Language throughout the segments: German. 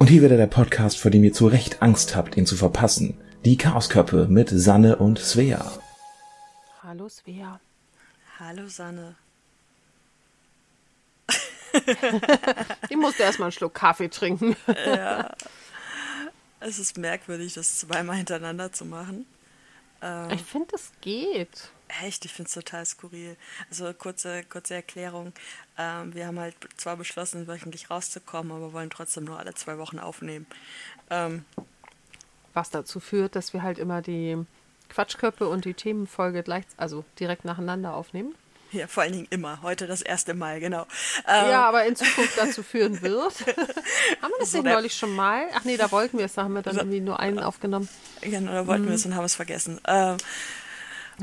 Und hier wieder der Podcast, vor dem ihr zu Recht Angst habt, ihn zu verpassen. Die Chaosköppe mit Sanne und Svea. Hallo Svea. Hallo Sanne. ich musste erstmal einen Schluck Kaffee trinken. ja. Es ist merkwürdig, das zweimal hintereinander zu machen. Ähm, ich finde, es geht. Echt, ich finde es total skurril. Also kurze, kurze Erklärung. Ähm, wir haben halt zwar beschlossen, wöchentlich rauszukommen, aber wollen trotzdem nur alle zwei Wochen aufnehmen. Ähm, Was dazu führt, dass wir halt immer die Quatschköpfe und die Themenfolge gleich, also direkt nacheinander aufnehmen. Ja, vor allen Dingen immer. Heute das erste Mal, genau. Ähm, ja, aber in Zukunft dazu führen wird. haben wir das so nicht neulich schon mal? Ach nee, da wollten wir es, da haben wir dann so, irgendwie nur einen aufgenommen. Genau, da wollten mhm. wir es und haben es vergessen. Ähm,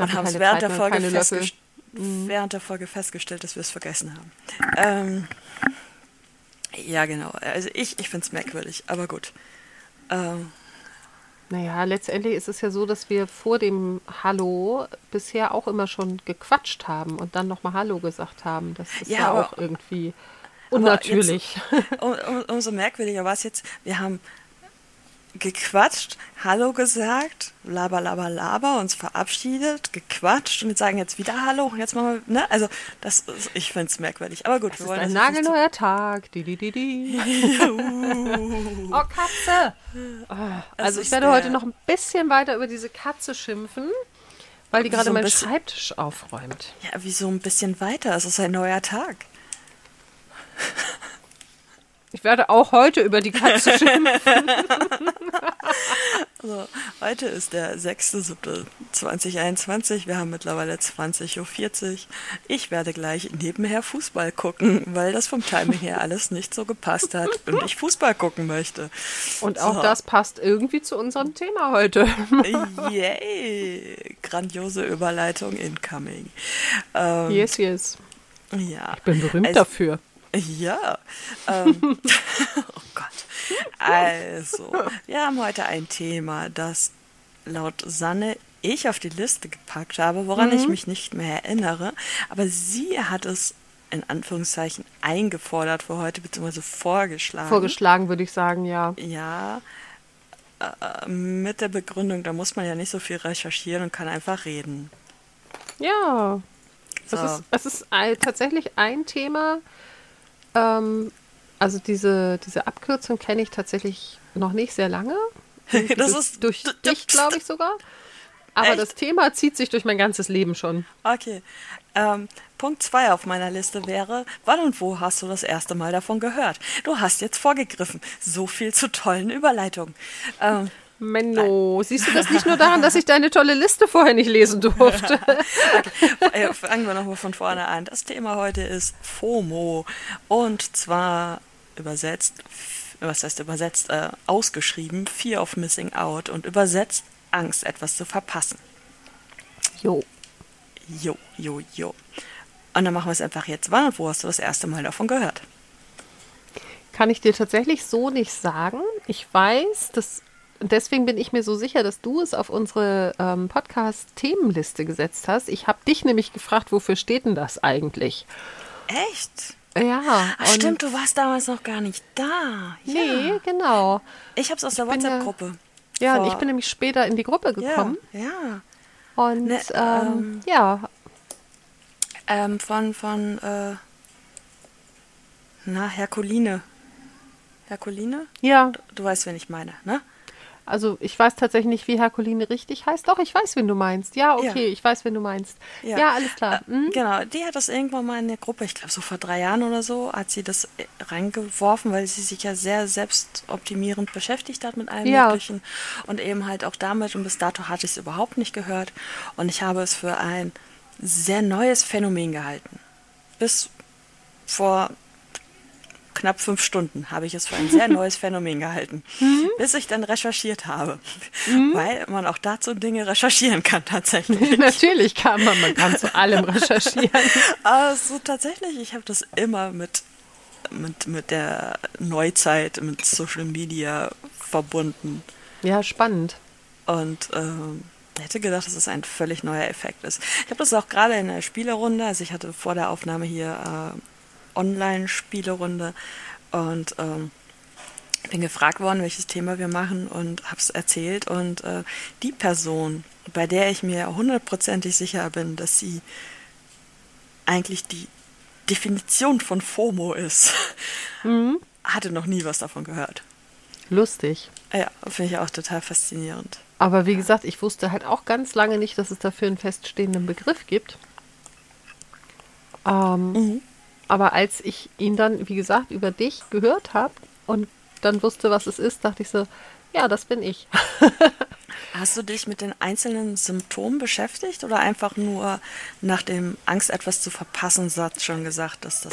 und haben es während, der Folge festgest- mhm. während der Folge festgestellt, dass wir es vergessen haben. Ähm, ja, genau. Also ich, ich finde es merkwürdig, aber gut. Ähm, naja, letztendlich ist es ja so, dass wir vor dem Hallo bisher auch immer schon gequatscht haben und dann nochmal Hallo gesagt haben. Das ist ja, ja auch irgendwie unnatürlich. Jetzt, um, um, umso merkwürdiger war es jetzt, wir haben gequatscht, Hallo gesagt, laber, laber, laber, uns verabschiedet, gequatscht und jetzt sagen jetzt wieder Hallo, jetzt machen wir, ne? Also, das ist, ich finde es merkwürdig. Aber gut, das wir wollen ist ein nagelneuer Tag. Die, die, die. uh. oh, Katze! Oh, also, ich werde heute noch ein bisschen weiter über diese Katze schimpfen. Weil die gerade so meinen Schreibtisch aufräumt. Ja, wieso ein bisschen weiter? Es ist ein neuer Tag. Ich werde auch heute über die Katze schimpfen. also, heute ist der 6.7.2021. Wir haben mittlerweile 20.40 Uhr. Ich werde gleich nebenher Fußball gucken, weil das vom Timing her alles nicht so gepasst hat und ich Fußball gucken möchte. Und auch so. das passt irgendwie zu unserem Thema heute. Yay! Grandiose Überleitung incoming. Ähm, yes, yes. Ja. Ich bin berühmt also, dafür. Ja. Ähm, oh Gott. Also, wir haben heute ein Thema, das laut Sanne ich auf die Liste gepackt habe, woran mhm. ich mich nicht mehr erinnere. Aber sie hat es in Anführungszeichen eingefordert für heute, beziehungsweise vorgeschlagen. Vorgeschlagen würde ich sagen, ja. Ja. Äh, mit der Begründung, da muss man ja nicht so viel recherchieren und kann einfach reden. Ja. So. Es ist, es ist ein, tatsächlich ein Thema, ähm, also diese, diese Abkürzung kenne ich tatsächlich noch nicht sehr lange. das ist durch dich, glaube ich sogar. Aber Echt? das Thema zieht sich durch mein ganzes Leben schon. Okay. Ähm, Punkt 2 auf meiner Liste wäre, wann und wo hast du das erste Mal davon gehört? Du hast jetzt vorgegriffen. So viel zu tollen Überleitungen. Ähm, Menno, siehst du das nicht nur daran, dass ich deine tolle Liste vorher nicht lesen durfte? okay. Fangen wir nochmal von vorne an. Das Thema heute ist FOMO. Und zwar übersetzt, was heißt übersetzt, äh, ausgeschrieben, Fear of Missing Out und übersetzt Angst, etwas zu verpassen. Jo. Jo, jo, jo. Und dann machen wir es einfach jetzt. Wann und wo hast du das erste Mal davon gehört? Kann ich dir tatsächlich so nicht sagen. Ich weiß, dass und deswegen bin ich mir so sicher, dass du es auf unsere ähm, Podcast-Themenliste gesetzt hast. Ich habe dich nämlich gefragt, wofür steht denn das eigentlich? Echt? Ja. Ach, stimmt, du warst damals noch gar nicht da. Ja. Nee, genau. Ich habe es aus der WhatsApp-Gruppe. Ja, ja und ich bin nämlich später in die Gruppe gekommen. Ja. ja. Und ne, ähm, ähm, ja. Ähm, von, von, äh, na, Herkuline. Herkuline? Ja. Du, du weißt, wen ich meine, ne? Also ich weiß tatsächlich nicht, wie Herkuline richtig heißt. Doch, ich weiß, wen du meinst. Ja, okay, ja. ich weiß, wen du meinst. Ja, ja alles klar. Mhm. Genau, die hat das irgendwann mal in der Gruppe, ich glaube so vor drei Jahren oder so, hat sie das äh, reingeworfen, weil sie sich ja sehr selbstoptimierend beschäftigt hat mit allem ja. Möglichen. Und eben halt auch damit, und bis dato hatte ich es überhaupt nicht gehört. Und ich habe es für ein sehr neues Phänomen gehalten. Bis vor knapp fünf Stunden habe ich es für ein sehr neues Phänomen gehalten, mhm. bis ich dann recherchiert habe, mhm. weil man auch dazu Dinge recherchieren kann tatsächlich. Natürlich kann man, man kann zu allem recherchieren. Also tatsächlich, ich habe das immer mit, mit, mit der Neuzeit, mit Social Media verbunden. Ja, spannend. Und ähm, ich hätte gedacht, dass es ein völlig neuer Effekt ist. Ich habe das auch gerade in der Spielerunde, also ich hatte vor der Aufnahme hier äh, Online-Spielerunde und ähm, bin gefragt worden, welches Thema wir machen und habe es erzählt. Und äh, die Person, bei der ich mir hundertprozentig sicher bin, dass sie eigentlich die Definition von FOMO ist, mhm. hatte noch nie was davon gehört. Lustig. Ja, finde ich auch total faszinierend. Aber wie gesagt, ich wusste halt auch ganz lange nicht, dass es dafür einen feststehenden Begriff gibt. Ähm, mhm. Aber als ich ihn dann, wie gesagt, über dich gehört habe und dann wusste, was es ist, dachte ich so, ja, das bin ich. Hast du dich mit den einzelnen Symptomen beschäftigt oder einfach nur nach dem Angst, etwas zu verpassen, Satz schon gesagt, dass das.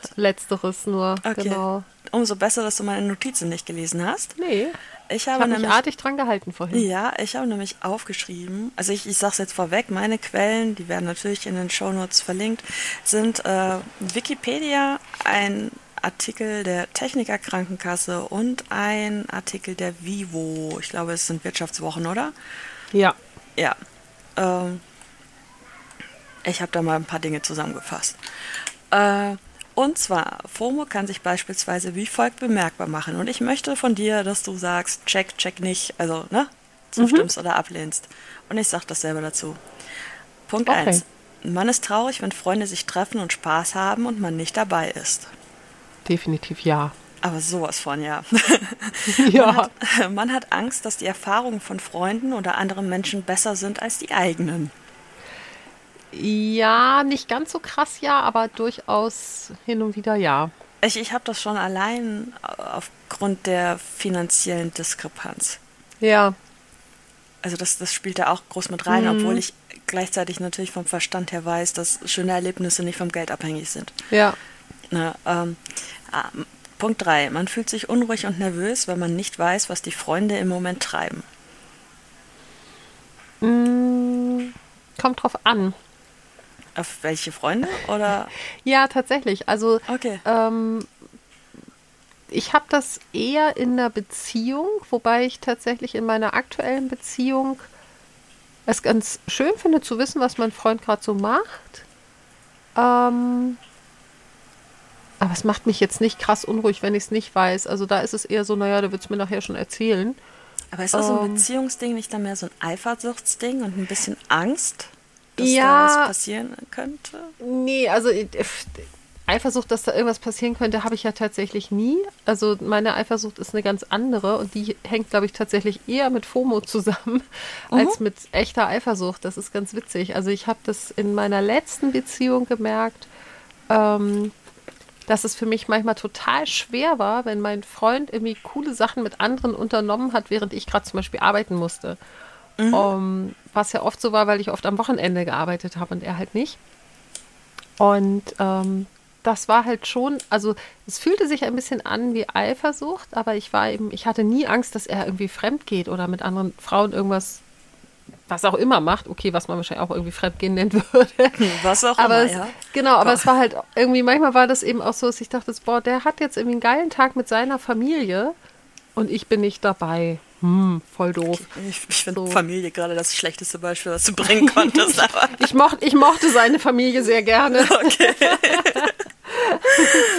Das Letzteres nur, okay. genau. Umso besser, dass du meine Notizen nicht gelesen hast. Nee. Ich habe, ich habe mich artig dran gehalten vorhin. Ja, ich habe nämlich aufgeschrieben, also ich, ich sage es jetzt vorweg, meine Quellen, die werden natürlich in den Shownotes verlinkt, sind äh, Wikipedia, ein Artikel der Techniker Krankenkasse und ein Artikel der Vivo. Ich glaube, es sind Wirtschaftswochen, oder? Ja. Ja. Ähm, ich habe da mal ein paar Dinge zusammengefasst. Äh, und zwar, FOMO kann sich beispielsweise wie folgt bemerkbar machen. Und ich möchte von dir, dass du sagst, check, check nicht, also, ne, zustimmst mhm. oder ablehnst. Und ich sage dasselbe dazu. Punkt 1. Okay. Man ist traurig, wenn Freunde sich treffen und Spaß haben und man nicht dabei ist. Definitiv ja. Aber sowas von ja. ja. Man hat, man hat Angst, dass die Erfahrungen von Freunden oder anderen Menschen besser sind als die eigenen. Ja, nicht ganz so krass ja, aber durchaus hin und wieder ja. Ich, ich habe das schon allein aufgrund der finanziellen Diskrepanz. Ja. Also das, das spielt da auch groß mit rein, mhm. obwohl ich gleichzeitig natürlich vom Verstand her weiß, dass schöne Erlebnisse nicht vom Geld abhängig sind. Ja. Na, ähm, ah, Punkt 3. Man fühlt sich unruhig und nervös, weil man nicht weiß, was die Freunde im Moment treiben. Mm, kommt drauf an. Auf welche Freunde oder? ja, tatsächlich. Also okay. ähm, ich habe das eher in der Beziehung, wobei ich tatsächlich in meiner aktuellen Beziehung es ganz schön finde zu wissen, was mein Freund gerade so macht. Ähm, aber es macht mich jetzt nicht krass unruhig, wenn ich es nicht weiß. Also da ist es eher so, naja, der wird es mir nachher schon erzählen. Aber ist das ähm, ein Beziehungsding nicht dann mehr so ein Eifersuchtsding und ein bisschen Angst? Dass ja, da was passieren könnte? Nee, also äh, Eifersucht, dass da irgendwas passieren könnte, habe ich ja tatsächlich nie. Also meine Eifersucht ist eine ganz andere und die hängt, glaube ich, tatsächlich eher mit FOMO zusammen mhm. als mit echter Eifersucht. Das ist ganz witzig. Also ich habe das in meiner letzten Beziehung gemerkt, ähm, dass es für mich manchmal total schwer war, wenn mein Freund irgendwie coole Sachen mit anderen unternommen hat, während ich gerade zum Beispiel arbeiten musste. Mhm. Um, was ja oft so war, weil ich oft am Wochenende gearbeitet habe und er halt nicht. Und ähm, das war halt schon, also es fühlte sich ein bisschen an wie Eifersucht, aber ich war eben, ich hatte nie Angst, dass er irgendwie fremd geht oder mit anderen Frauen irgendwas, was auch immer macht. Okay, was man wahrscheinlich auch irgendwie Fremdgehen nennen würde. Was auch aber immer, es, ja. Genau, aber es war halt irgendwie, manchmal war das eben auch so, dass ich dachte, boah, der hat jetzt irgendwie einen geilen Tag mit seiner Familie und ich bin nicht dabei hm, voll doof. Ich, ich finde so. Familie gerade das schlechteste Beispiel, was du bringen konntest. ich, mocht, ich mochte seine Familie sehr gerne. Okay.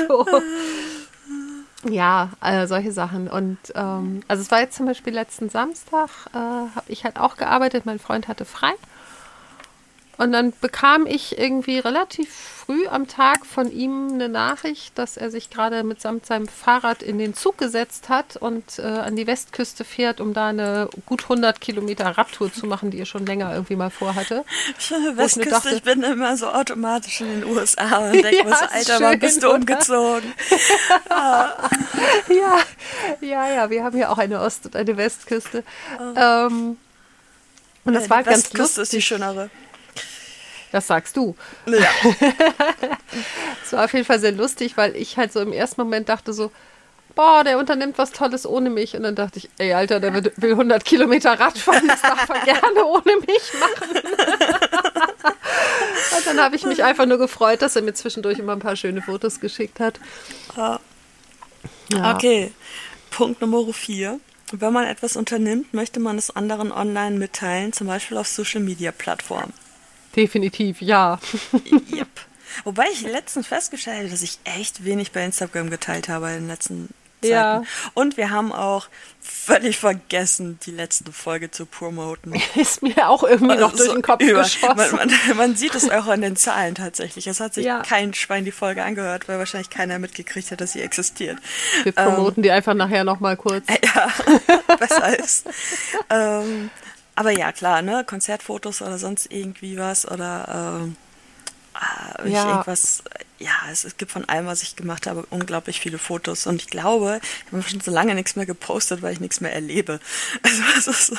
so. Ja, äh, solche Sachen. Und ähm, also es war jetzt zum Beispiel letzten Samstag, äh, habe ich halt auch gearbeitet, mein Freund hatte frei. Und dann bekam ich irgendwie relativ früh am Tag von ihm eine Nachricht, dass er sich gerade mitsamt seinem Fahrrad in den Zug gesetzt hat und äh, an die Westküste fährt, um da eine gut 100 Kilometer Radtour zu machen, die er schon länger irgendwie mal vorhatte. Westküste, ich, dachte, ich bin immer so automatisch in den USA und denke ja, mir so, Alter, wann bist du umgezogen? ja, ja, ja, wir haben hier auch eine Ost- und eine Westküste. Oh. Ähm, und das ja, war ganz lustig. Westküste ist die schönere. Das sagst du. Ja. Es war auf jeden Fall sehr lustig, weil ich halt so im ersten Moment dachte so, boah, der unternimmt was Tolles ohne mich. Und dann dachte ich, ey, Alter, der will 100 Kilometer Rad fahren, das darf er gerne ohne mich machen. Und dann habe ich mich einfach nur gefreut, dass er mir zwischendurch immer ein paar schöne Fotos geschickt hat. Ja. Okay, Punkt Nummer 4. Wenn man etwas unternimmt, möchte man es anderen online mitteilen, zum Beispiel auf Social-Media-Plattformen. Definitiv, ja. yep. Wobei ich letztens festgestellt habe, dass ich echt wenig bei Instagram geteilt habe in den letzten Ja. Und wir haben auch völlig vergessen, die letzte Folge zu promoten. Ist mir auch irgendwie noch durch den Kopf über. geschossen. Man, man, man, sieht es auch an den Zahlen tatsächlich. Es hat sich ja. kein Schwein die Folge angehört, weil wahrscheinlich keiner mitgekriegt hat, dass sie existiert. Wir promoten ähm, die einfach nachher nochmal kurz. Ja, besser ist. ähm, aber ja, klar, ne, Konzertfotos oder sonst irgendwie was oder ähm, äh, ja. irgendwas, ja, es, es, gibt von allem, was ich gemacht habe, unglaublich viele Fotos. Und ich glaube, ich habe schon so lange nichts mehr gepostet, weil ich nichts mehr erlebe. Also das ist so.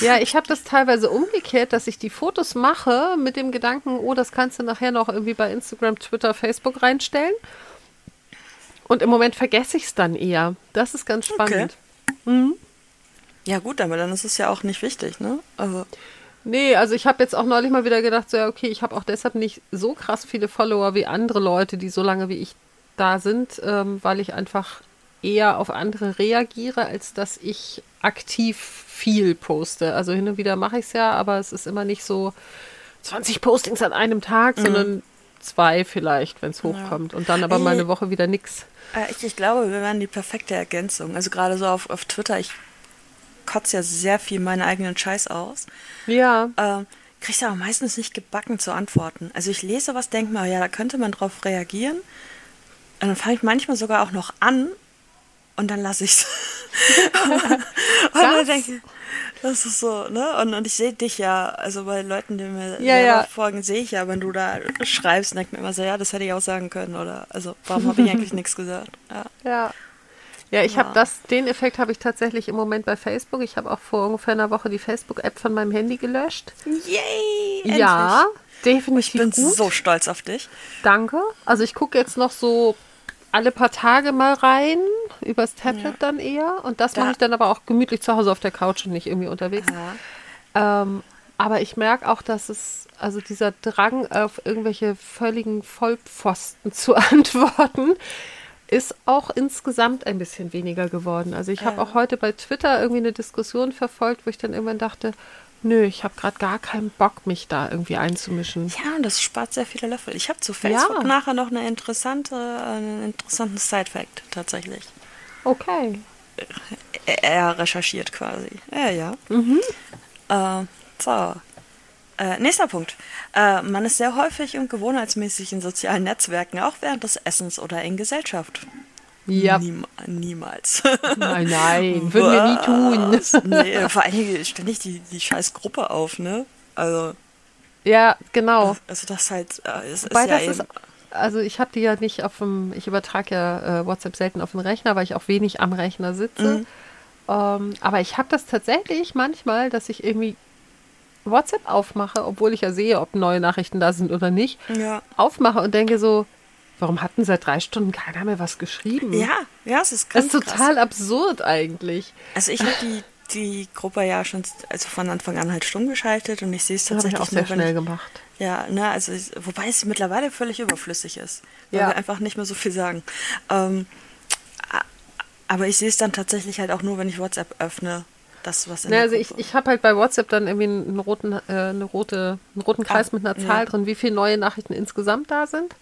Ja, ich habe das teilweise umgekehrt, dass ich die Fotos mache mit dem Gedanken, oh, das kannst du nachher noch irgendwie bei Instagram, Twitter, Facebook reinstellen. Und im Moment vergesse ich es dann eher. Das ist ganz spannend. Okay. Mhm. Ja, gut, aber dann ist es ja auch nicht wichtig, ne? Also. Nee, also ich habe jetzt auch neulich mal wieder gedacht, so ja, okay, ich habe auch deshalb nicht so krass viele Follower wie andere Leute, die so lange wie ich da sind, ähm, weil ich einfach eher auf andere reagiere, als dass ich aktiv viel poste. Also hin und wieder mache ich es ja, aber es ist immer nicht so 20 Postings an einem Tag, mhm. sondern zwei vielleicht, wenn es hochkommt. Ja. Und dann aber mal eine Woche wieder nix. Äh, ich, ich glaube, wir wären die perfekte Ergänzung. Also gerade so auf, auf Twitter, ich kotze ja sehr viel meinen eigenen Scheiß aus. Ja. Ähm, kriegst aber meistens nicht gebacken zu antworten. Also ich lese was, denke mir, ja, da könnte man drauf reagieren. Und dann fange ich manchmal sogar auch noch an und dann lasse ich es. und dann denke ich, das ist so, ne? Und, und ich sehe dich ja, also bei Leuten, die mir ja, ja. folgen, sehe ich ja, wenn du da schreibst, denke mir immer so, ja, das hätte ich auch sagen können, oder also warum habe ich eigentlich nichts gesagt? Ja. ja. Ja, ich ja. habe das, den Effekt habe ich tatsächlich im Moment bei Facebook. Ich habe auch vor ungefähr einer Woche die Facebook-App von meinem Handy gelöscht. Yay! Endlich. Ja, definitiv. Ich bin gut. so stolz auf dich. Danke. Also ich gucke jetzt noch so alle paar Tage mal rein, übers Tablet ja. dann eher. Und das da. mache ich dann aber auch gemütlich zu Hause auf der Couch und nicht irgendwie unterwegs. Ähm, aber ich merke auch, dass es, also dieser Drang auf irgendwelche völligen Vollpfosten zu antworten, ist auch insgesamt ein bisschen weniger geworden. Also ich habe auch heute bei Twitter irgendwie eine Diskussion verfolgt, wo ich dann irgendwann dachte, nö, ich habe gerade gar keinen Bock, mich da irgendwie einzumischen. Ja, und das spart sehr viele Löffel. Ich habe zu Facebook ja. nachher noch eine interessante, einen interessanten Side-Fact tatsächlich. Okay. Er recherchiert quasi. Ja, ja. Mhm. Äh, so. Äh, nächster Punkt. Äh, man ist sehr häufig und gewohnheitsmäßig in sozialen Netzwerken, auch während des Essens oder in Gesellschaft. Ja. Niem niemals. Nein, nein, würden wir nie tun. nee, vor allen Dingen ständig die, die scheiß Gruppe auf, ne? Also. Ja, genau. Also das halt, äh, es Wobei ist ja das ist, also ich habe die ja nicht auf dem, ich übertrage ja äh, WhatsApp selten auf den Rechner, weil ich auch wenig am Rechner sitze. Mhm. Ähm, aber ich habe das tatsächlich manchmal, dass ich irgendwie WhatsApp aufmache, obwohl ich ja sehe, ob neue Nachrichten da sind oder nicht, ja. aufmache und denke so, warum hatten seit drei Stunden keiner mehr was geschrieben? Ja, ja, es ist ganz Das ist total krass. absurd eigentlich. Also ich habe die, die Gruppe ja schon also von Anfang an halt stumm geschaltet und ich sehe es tatsächlich auch sehr schnell ich, gemacht. Ja, ne, also ich, wobei es mittlerweile völlig überflüssig ist, weil ja. wir einfach nicht mehr so viel sagen. Ähm, aber ich sehe es dann tatsächlich halt auch nur, wenn ich WhatsApp öffne das, was in ja, also ich, ich habe halt bei WhatsApp dann irgendwie einen roten, äh, eine rote, einen roten Kreis ah, mit einer Zahl ja. drin, wie viele neue Nachrichten insgesamt da sind.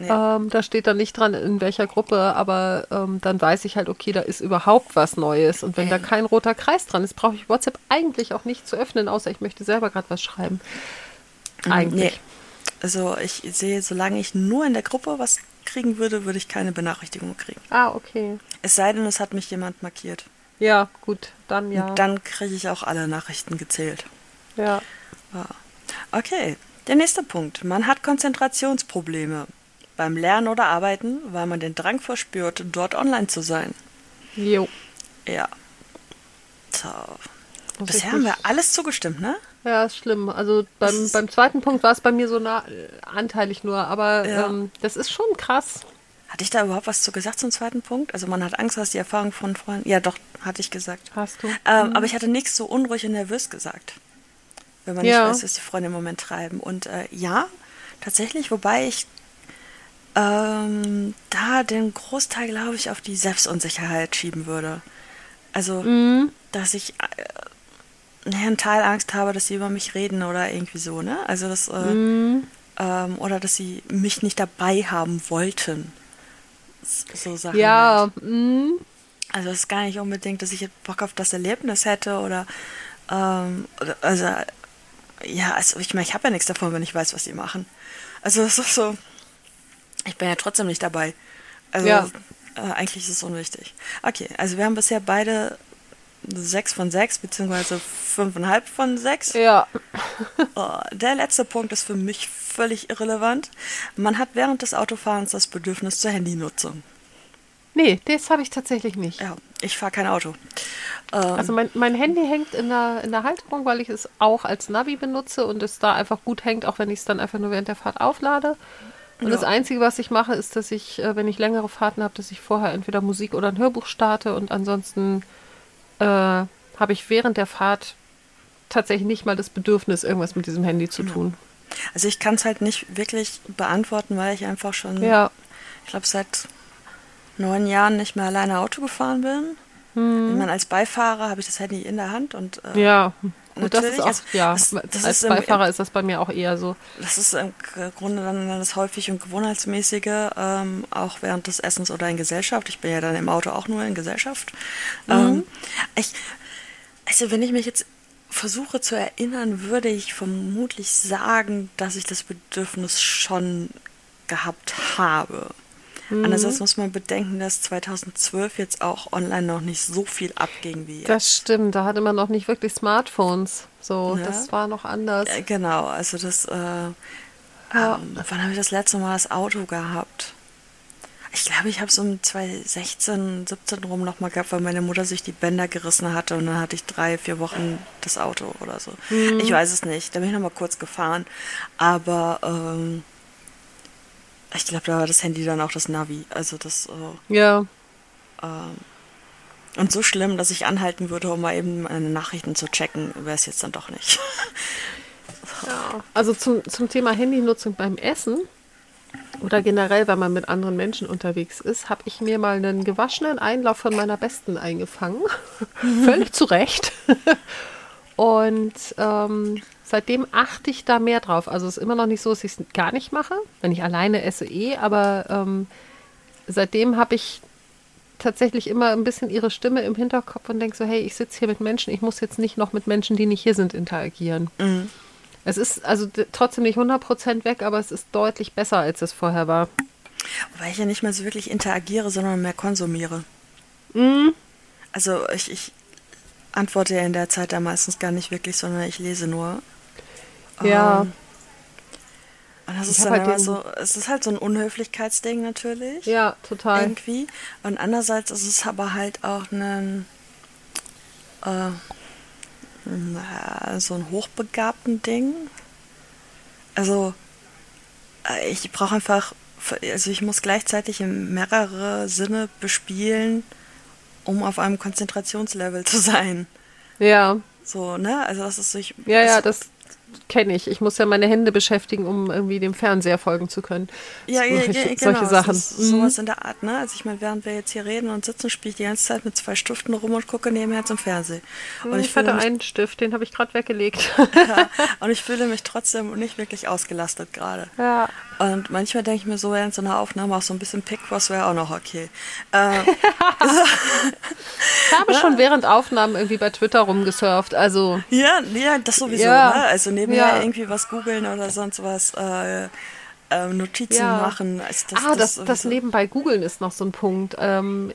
Ja. Ähm, da steht dann nicht dran, in welcher Gruppe, aber ähm, dann weiß ich halt, okay, da ist überhaupt was Neues. Und wenn ähm. da kein roter Kreis dran ist, brauche ich WhatsApp eigentlich auch nicht zu öffnen, außer ich möchte selber gerade was schreiben. Mhm, eigentlich. Nee. Also ich sehe, solange ich nur in der Gruppe was kriegen würde, würde ich keine Benachrichtigung kriegen. Ah, okay. Es sei denn, es hat mich jemand markiert. Ja, gut, dann ja. Und dann kriege ich auch alle Nachrichten gezählt. Ja. Okay, der nächste Punkt. Man hat Konzentrationsprobleme beim Lernen oder Arbeiten, weil man den Drang verspürt, dort online zu sein. Jo. Ja. So. Bisher haben wir alles zugestimmt, ne? Ja, ist schlimm. Also beim, beim zweiten Punkt war es bei mir so nah, äh, anteilig nur, aber ja. ähm, das ist schon krass. Hatte ich da überhaupt was zu gesagt zum zweiten Punkt? Also man hat Angst, was die Erfahrung von Freunden. Ja, doch, hatte ich gesagt. Hast du. Ähm, mhm. Aber ich hatte nichts so unruhig und nervös gesagt. Wenn man ja. nicht weiß, was die Freunde im Moment treiben. Und äh, ja, tatsächlich, wobei ich ähm, da den Großteil, glaube ich, auf die Selbstunsicherheit schieben würde. Also, mhm. dass ich äh, einen Teil Angst habe, dass sie über mich reden oder irgendwie so, ne? Also das, äh, mhm. ähm, oder dass sie mich nicht dabei haben wollten so Sachen. Ja, mm. also es ist gar nicht unbedingt, dass ich jetzt Bock auf das Erlebnis hätte oder, ähm, also ja, also ich meine, ich habe ja nichts davon, wenn ich weiß, was die machen. Also es ist so, ich bin ja trotzdem nicht dabei. Also ja. äh, eigentlich ist es unwichtig. Okay, also wir haben bisher beide sechs von sechs, beziehungsweise fünfeinhalb von sechs. Ja. Oh, der letzte Punkt ist für mich völlig irrelevant. Man hat während des Autofahrens das Bedürfnis zur Handynutzung. Nee, das habe ich tatsächlich nicht. Ja, ich fahre kein Auto. Ähm, also mein, mein Handy hängt in der, in der Halterung, weil ich es auch als Navi benutze und es da einfach gut hängt, auch wenn ich es dann einfach nur während der Fahrt auflade. Und ja. das Einzige, was ich mache, ist, dass ich, äh, wenn ich längere Fahrten habe, dass ich vorher entweder Musik oder ein Hörbuch starte und ansonsten äh, habe ich während der Fahrt tatsächlich nicht mal das Bedürfnis, irgendwas mit diesem Handy zu tun. Also ich kann es halt nicht wirklich beantworten, weil ich einfach schon, ja. ich glaube, seit neun Jahren nicht mehr alleine Auto gefahren bin. Hm. Ich meine, als Beifahrer habe ich das Handy in der Hand und äh, ja. Und das ist auch, also, ja, das, das als ist Beifahrer im, ist das bei mir auch eher so. Das ist im Grunde dann das häufig und gewohnheitsmäßige, ähm, auch während des Essens oder in Gesellschaft. Ich bin ja dann im Auto auch nur in Gesellschaft. Mhm. Ähm, ich, also wenn ich mich jetzt versuche zu erinnern, würde ich vermutlich sagen, dass ich das Bedürfnis schon gehabt habe. Mhm. Andererseits muss man bedenken, dass 2012 jetzt auch online noch nicht so viel abging wie jetzt. Das stimmt, da hatte man noch nicht wirklich Smartphones. So, ja. das war noch anders. Äh, genau, also das, äh, ja. ähm, wann habe ich das letzte Mal das Auto gehabt? Ich glaube, ich habe es um 2016, 17 rum nochmal gehabt, weil meine Mutter sich die Bänder gerissen hatte und dann hatte ich drei, vier Wochen das Auto oder so. Mhm. Ich weiß es nicht. Da bin ich nochmal kurz gefahren. Aber ähm, ich glaube, da war das Handy dann auch das Navi. Also das. Äh, ja. Ähm, und so schlimm, dass ich anhalten würde, um mal eben meine Nachrichten zu checken, wäre es jetzt dann doch nicht. ja. Also zum, zum Thema Handynutzung beim Essen oder generell, wenn man mit anderen Menschen unterwegs ist, habe ich mir mal einen gewaschenen Einlauf von meiner Besten eingefangen. Völlig zu Recht. Und ähm, seitdem achte ich da mehr drauf. Also es ist immer noch nicht so, dass ich es gar nicht mache, wenn ich alleine esse eh, aber ähm, seitdem habe ich tatsächlich immer ein bisschen ihre Stimme im Hinterkopf und denke so, hey, ich sitze hier mit Menschen, ich muss jetzt nicht noch mit Menschen, die nicht hier sind, interagieren. Mhm. Es ist also trotzdem nicht 100% weg, aber es ist deutlich besser, als es vorher war. Weil ich ja nicht mehr so wirklich interagiere, sondern mehr konsumiere. Mhm. Also ich, ich antworte ja in der Zeit da meistens gar nicht wirklich, sondern ich lese nur. Ja. Um, und das ich ist dann halt immer so, es ist halt so ein Unhöflichkeitsding natürlich. Ja, total. Irgendwie. Und andererseits ist es aber halt auch ein, äh, so ein hochbegabten Ding. Also, äh, ich brauche einfach, also ich muss gleichzeitig in mehrere Sinne bespielen, um auf einem Konzentrationslevel zu sein. Ja. So, ne? Also das ist so, ich, Ja, ja, das kenne ich. Ich muss ja meine Hände beschäftigen, um irgendwie dem Fernseher folgen zu können. Ja, ja, ja, genau. Solche Sachen. sowas mhm. in der Art, ne? Also ich meine, während wir jetzt hier reden und sitzen, spiele ich die ganze Zeit mit zwei Stiften rum und gucke nebenher zum Fernsehen. Und ich, ich hatte einen Stift, den habe ich gerade weggelegt. ja, und ich fühle mich trotzdem nicht wirklich ausgelastet gerade. Ja. Und manchmal denke ich mir so, während so einer Aufnahme auch so ein bisschen Pickwas wäre auch noch okay. Äh, ich habe schon während Aufnahmen irgendwie bei Twitter rumgesurft, also. Ja, ja, das sowieso, ja. ne? Also nebenher ja. irgendwie was googeln oder sonst was, äh, äh, Notizen ja. machen. Also das, ah, das, das, das nebenbei googeln ist noch so ein Punkt. Ähm,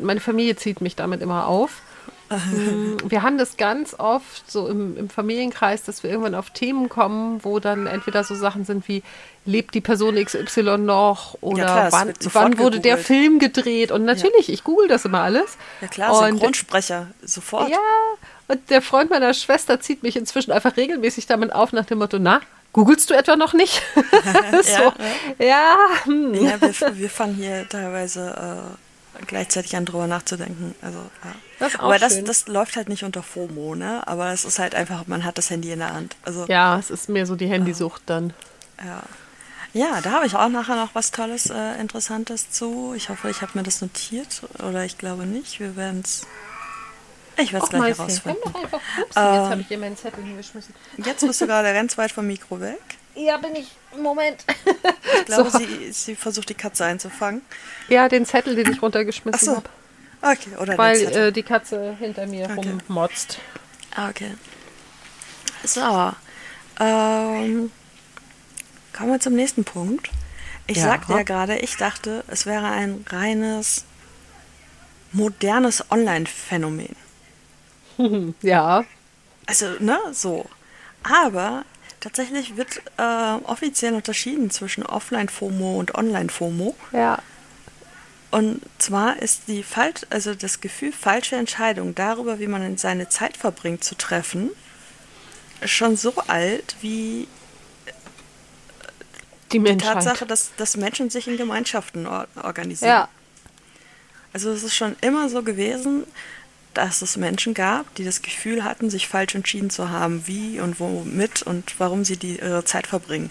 meine Familie zieht mich damit immer auf. Mm, wir haben das ganz oft so im, im, Familienkreis, dass wir irgendwann auf Themen kommen, wo dann entweder so Sachen sind wie, lebt die Person XY noch oder ja, klar, wann, wann wurde der Film gedreht? Und natürlich, ja. ich google das immer alles. Ja klar, und, Synchronsprecher, sofort. Ja, und der Freund meiner Schwester zieht mich inzwischen einfach regelmäßig damit auf nach dem Motto, na, googelst du etwa noch nicht? so, ja, ja. Hm. ja wir, wir fangen hier teilweise äh, gleichzeitig an drüber nachzudenken. Also, ja. Das Aber das, das läuft halt nicht unter FOMO, ne? Aber es ist halt einfach, man hat das Handy in der Hand. Also, ja, es ist mehr so die Handysucht dann. Ja. Ja, da habe ich auch nachher noch was Tolles, äh, Interessantes zu. Ich hoffe, ich habe mir das notiert oder ich glaube nicht. Wir werden es ich werde es gleich herausfinden. Doch einfach, ups, äh, jetzt habe ich hier meinen Zettel hingeschmissen. Jetzt bist du gerade ganz weit vom Mikro weg. Ja, bin ich. Moment. Ich glaube, so. sie, sie versucht die Katze einzufangen. Ja, den Zettel, den ich runtergeschmissen so. habe. Okay, oder Weil äh, die Katze hinter mir okay. rummotzt. Ah, okay. So. Ähm, kommen wir zum nächsten Punkt. Ich ja. sagte ja gerade, ich dachte, es wäre ein reines modernes Online-Phänomen. ja. Also, ne, so. Aber tatsächlich wird äh, offiziell unterschieden zwischen Offline-FOMO und Online-FOMO. Ja. Und zwar ist die falsch, also das Gefühl, falsche Entscheidung darüber, wie man seine Zeit verbringt, zu treffen, schon so alt wie die, die Tatsache, dass, dass Menschen sich in Gemeinschaften or organisieren. Ja. Also es ist schon immer so gewesen, dass es Menschen gab, die das Gefühl hatten, sich falsch entschieden zu haben, wie und womit und warum sie die ihre Zeit verbringen.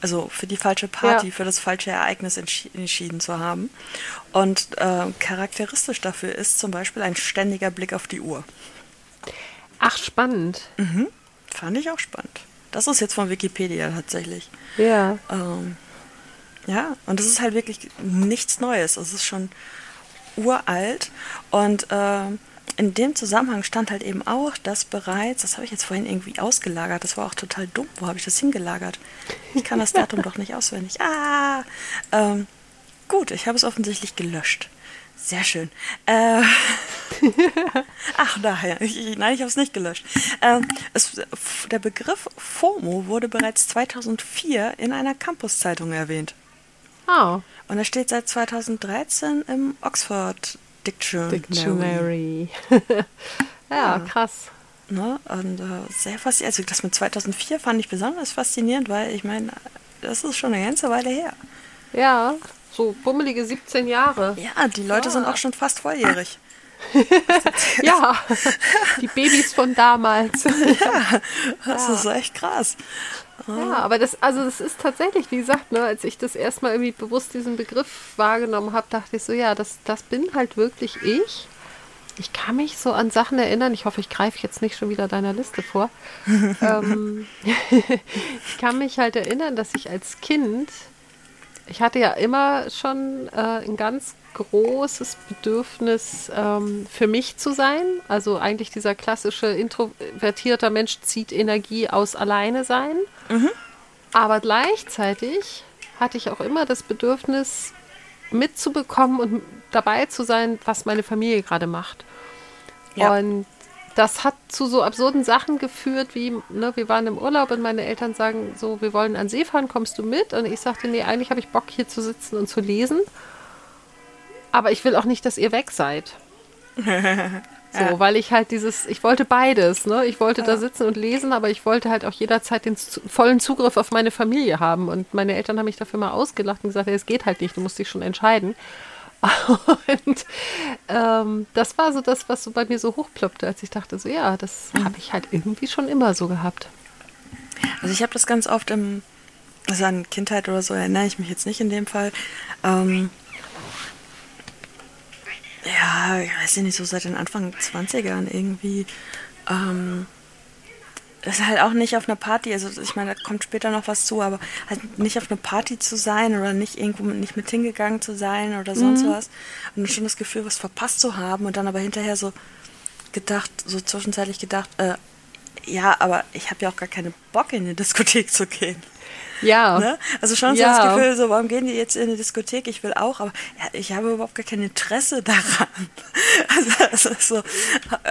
Also für die falsche Party, ja. für das falsche Ereignis entschi entschieden zu haben. Und äh, charakteristisch dafür ist zum Beispiel ein ständiger Blick auf die Uhr. Ach, spannend. Mhm. Fand ich auch spannend. Das ist jetzt von Wikipedia tatsächlich. Ja. Ähm, ja, und das ist halt wirklich nichts Neues. Es ist schon uralt. Und äh, in dem Zusammenhang stand halt eben auch, dass bereits, das habe ich jetzt vorhin irgendwie ausgelagert, das war auch total dumm, wo habe ich das hingelagert? Ich kann das Datum doch nicht auswendig. Ah, ähm, gut, ich habe es offensichtlich gelöscht. Sehr schön. Äh, ach, daher. Ich, nein, ich habe es nicht gelöscht. Ähm, es, der Begriff FOMO wurde bereits 2004 in einer Campus-Zeitung erwähnt. Oh. Und er steht seit 2013 im Oxford Dictionary. Dictionary. ja, krass. Ne? Und äh, sehr faszinierend. Also das mit 2004 fand ich besonders faszinierend, weil ich meine, das ist schon eine ganze Weile her. Ja, so bummelige 17 Jahre. Ja, die Leute ja. sind auch schon fast volljährig. ja, die Babys von damals. ja, das ja. ist echt krass. Ja, aber das, also das ist tatsächlich, wie gesagt, ne, als ich das erstmal irgendwie bewusst diesen Begriff wahrgenommen habe, dachte ich so, ja, das, das bin halt wirklich ich. Ich kann mich so an Sachen erinnern. Ich hoffe, ich greife jetzt nicht schon wieder deiner Liste vor. ähm, ich kann mich halt erinnern, dass ich als Kind, ich hatte ja immer schon äh, ein ganz großes Bedürfnis, ähm, für mich zu sein. Also eigentlich dieser klassische introvertierter Mensch zieht Energie aus alleine sein. Mhm. Aber gleichzeitig hatte ich auch immer das Bedürfnis, mitzubekommen und dabei zu sein, was meine Familie gerade macht. Ja. Und das hat zu so absurden Sachen geführt, wie, ne, wir waren im Urlaub und meine Eltern sagen so, wir wollen an See fahren, kommst du mit? Und ich sagte, nee, eigentlich habe ich Bock hier zu sitzen und zu lesen. Aber ich will auch nicht, dass ihr weg seid. So, ja. weil ich halt dieses, ich wollte beides, ne? Ich wollte ja. da sitzen und lesen, aber ich wollte halt auch jederzeit den zu, vollen Zugriff auf meine Familie haben. Und meine Eltern haben mich dafür mal ausgelacht und gesagt, es geht halt nicht, du musst dich schon entscheiden. Und ähm, das war so das, was so bei mir so hochploppte, als ich dachte, so ja, das mhm. habe ich halt irgendwie schon immer so gehabt. Also ich habe das ganz oft im, also an Kindheit oder so erinnere ich mich jetzt nicht in dem Fall. Ähm, ja, ich weiß nicht, so seit den Anfang 20ern irgendwie. Ähm, das ist halt auch nicht auf einer Party, also ich meine, da kommt später noch was zu, aber halt nicht auf einer Party zu sein oder nicht irgendwo nicht mit hingegangen zu sein oder sonst mhm. was und schon das Gefühl, was verpasst zu haben und dann aber hinterher so gedacht, so zwischenzeitlich gedacht, äh, ja, aber ich habe ja auch gar keinen Bock in die Diskothek zu gehen. Ja. Ne? Also schon so ja. das Gefühl, so, warum gehen die jetzt in die Diskothek? Ich will auch, aber ja, ich habe überhaupt gar kein Interesse daran. Also, also so,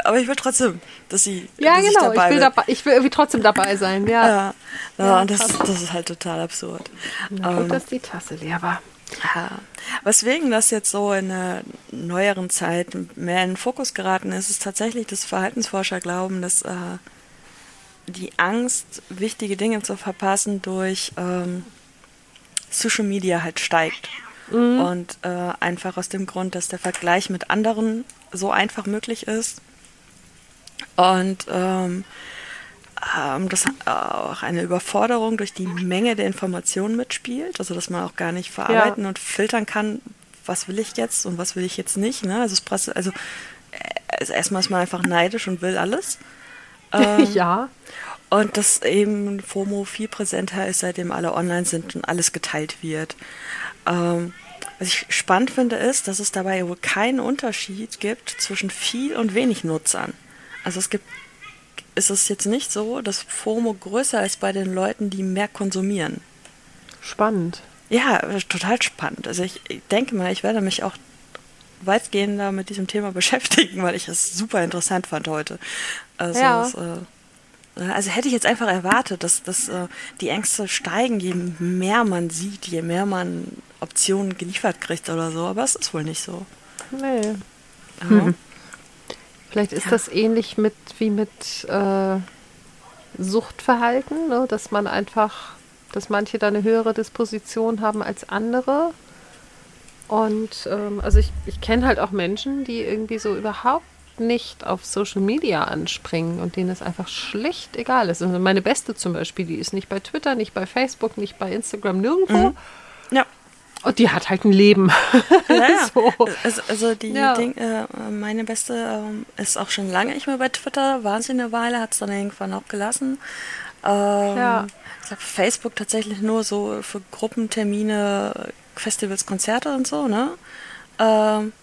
aber ich will trotzdem, dass sie. Ja, dass genau, ich, ich will, dabei, ich will irgendwie trotzdem dabei sein, ja. Ja, ja, ja und das, das ist halt total absurd. Na, gut, ähm, dass die Tasse leer war. Ja. Weswegen das jetzt so in der neueren Zeit mehr in den Fokus geraten ist, ist tatsächlich, dass Verhaltensforscher glauben, dass äh, die Angst, wichtige Dinge zu verpassen, durch ähm, Social Media halt steigt. Mhm. Und äh, einfach aus dem Grund, dass der Vergleich mit anderen so einfach möglich ist. Und ähm, ähm, dass auch eine Überforderung durch die Menge der Informationen mitspielt. Also dass man auch gar nicht verarbeiten ja. und filtern kann, was will ich jetzt und was will ich jetzt nicht. Ne? Also, es also, also erstmal ist man einfach neidisch und will alles. Ähm, ja. Und dass eben FOMO viel präsenter ist, seitdem alle online sind und alles geteilt wird. Ähm, was ich spannend finde, ist, dass es dabei wohl keinen Unterschied gibt zwischen viel und wenig Nutzern. Also es gibt, ist es jetzt nicht so, dass FOMO größer ist bei den Leuten, die mehr konsumieren. Spannend. Ja, total spannend. Also ich, ich denke mal, ich werde mich auch weitgehender mit diesem Thema beschäftigen, weil ich es super interessant fand heute. Also, ja. es, äh, also hätte ich jetzt einfach erwartet, dass, dass äh, die Ängste steigen, je mehr man sieht, je mehr man Optionen geliefert kriegt oder so, aber es ist wohl nicht so. Nee. Ja. Hm. Vielleicht ist ja. das ähnlich mit wie mit äh, Suchtverhalten, ne? dass man einfach, dass manche da eine höhere Disposition haben als andere. Und ähm, also ich, ich kenne halt auch Menschen, die irgendwie so überhaupt nicht auf Social Media anspringen und denen es einfach schlicht egal ist. Also meine Beste zum Beispiel, die ist nicht bei Twitter, nicht bei Facebook, nicht bei Instagram, nirgendwo. Mhm. Ja. Und die hat halt ein Leben. Ja, so. also, also, die ja. Ding, äh, meine Beste äh, ist auch schon lange nicht mehr bei Twitter, war sie eine Weile, hat es dann irgendwann auch gelassen. Ähm, ja. Ich glaube, Facebook tatsächlich nur so für Gruppentermine, Festivals, Konzerte und so, ne? Ähm,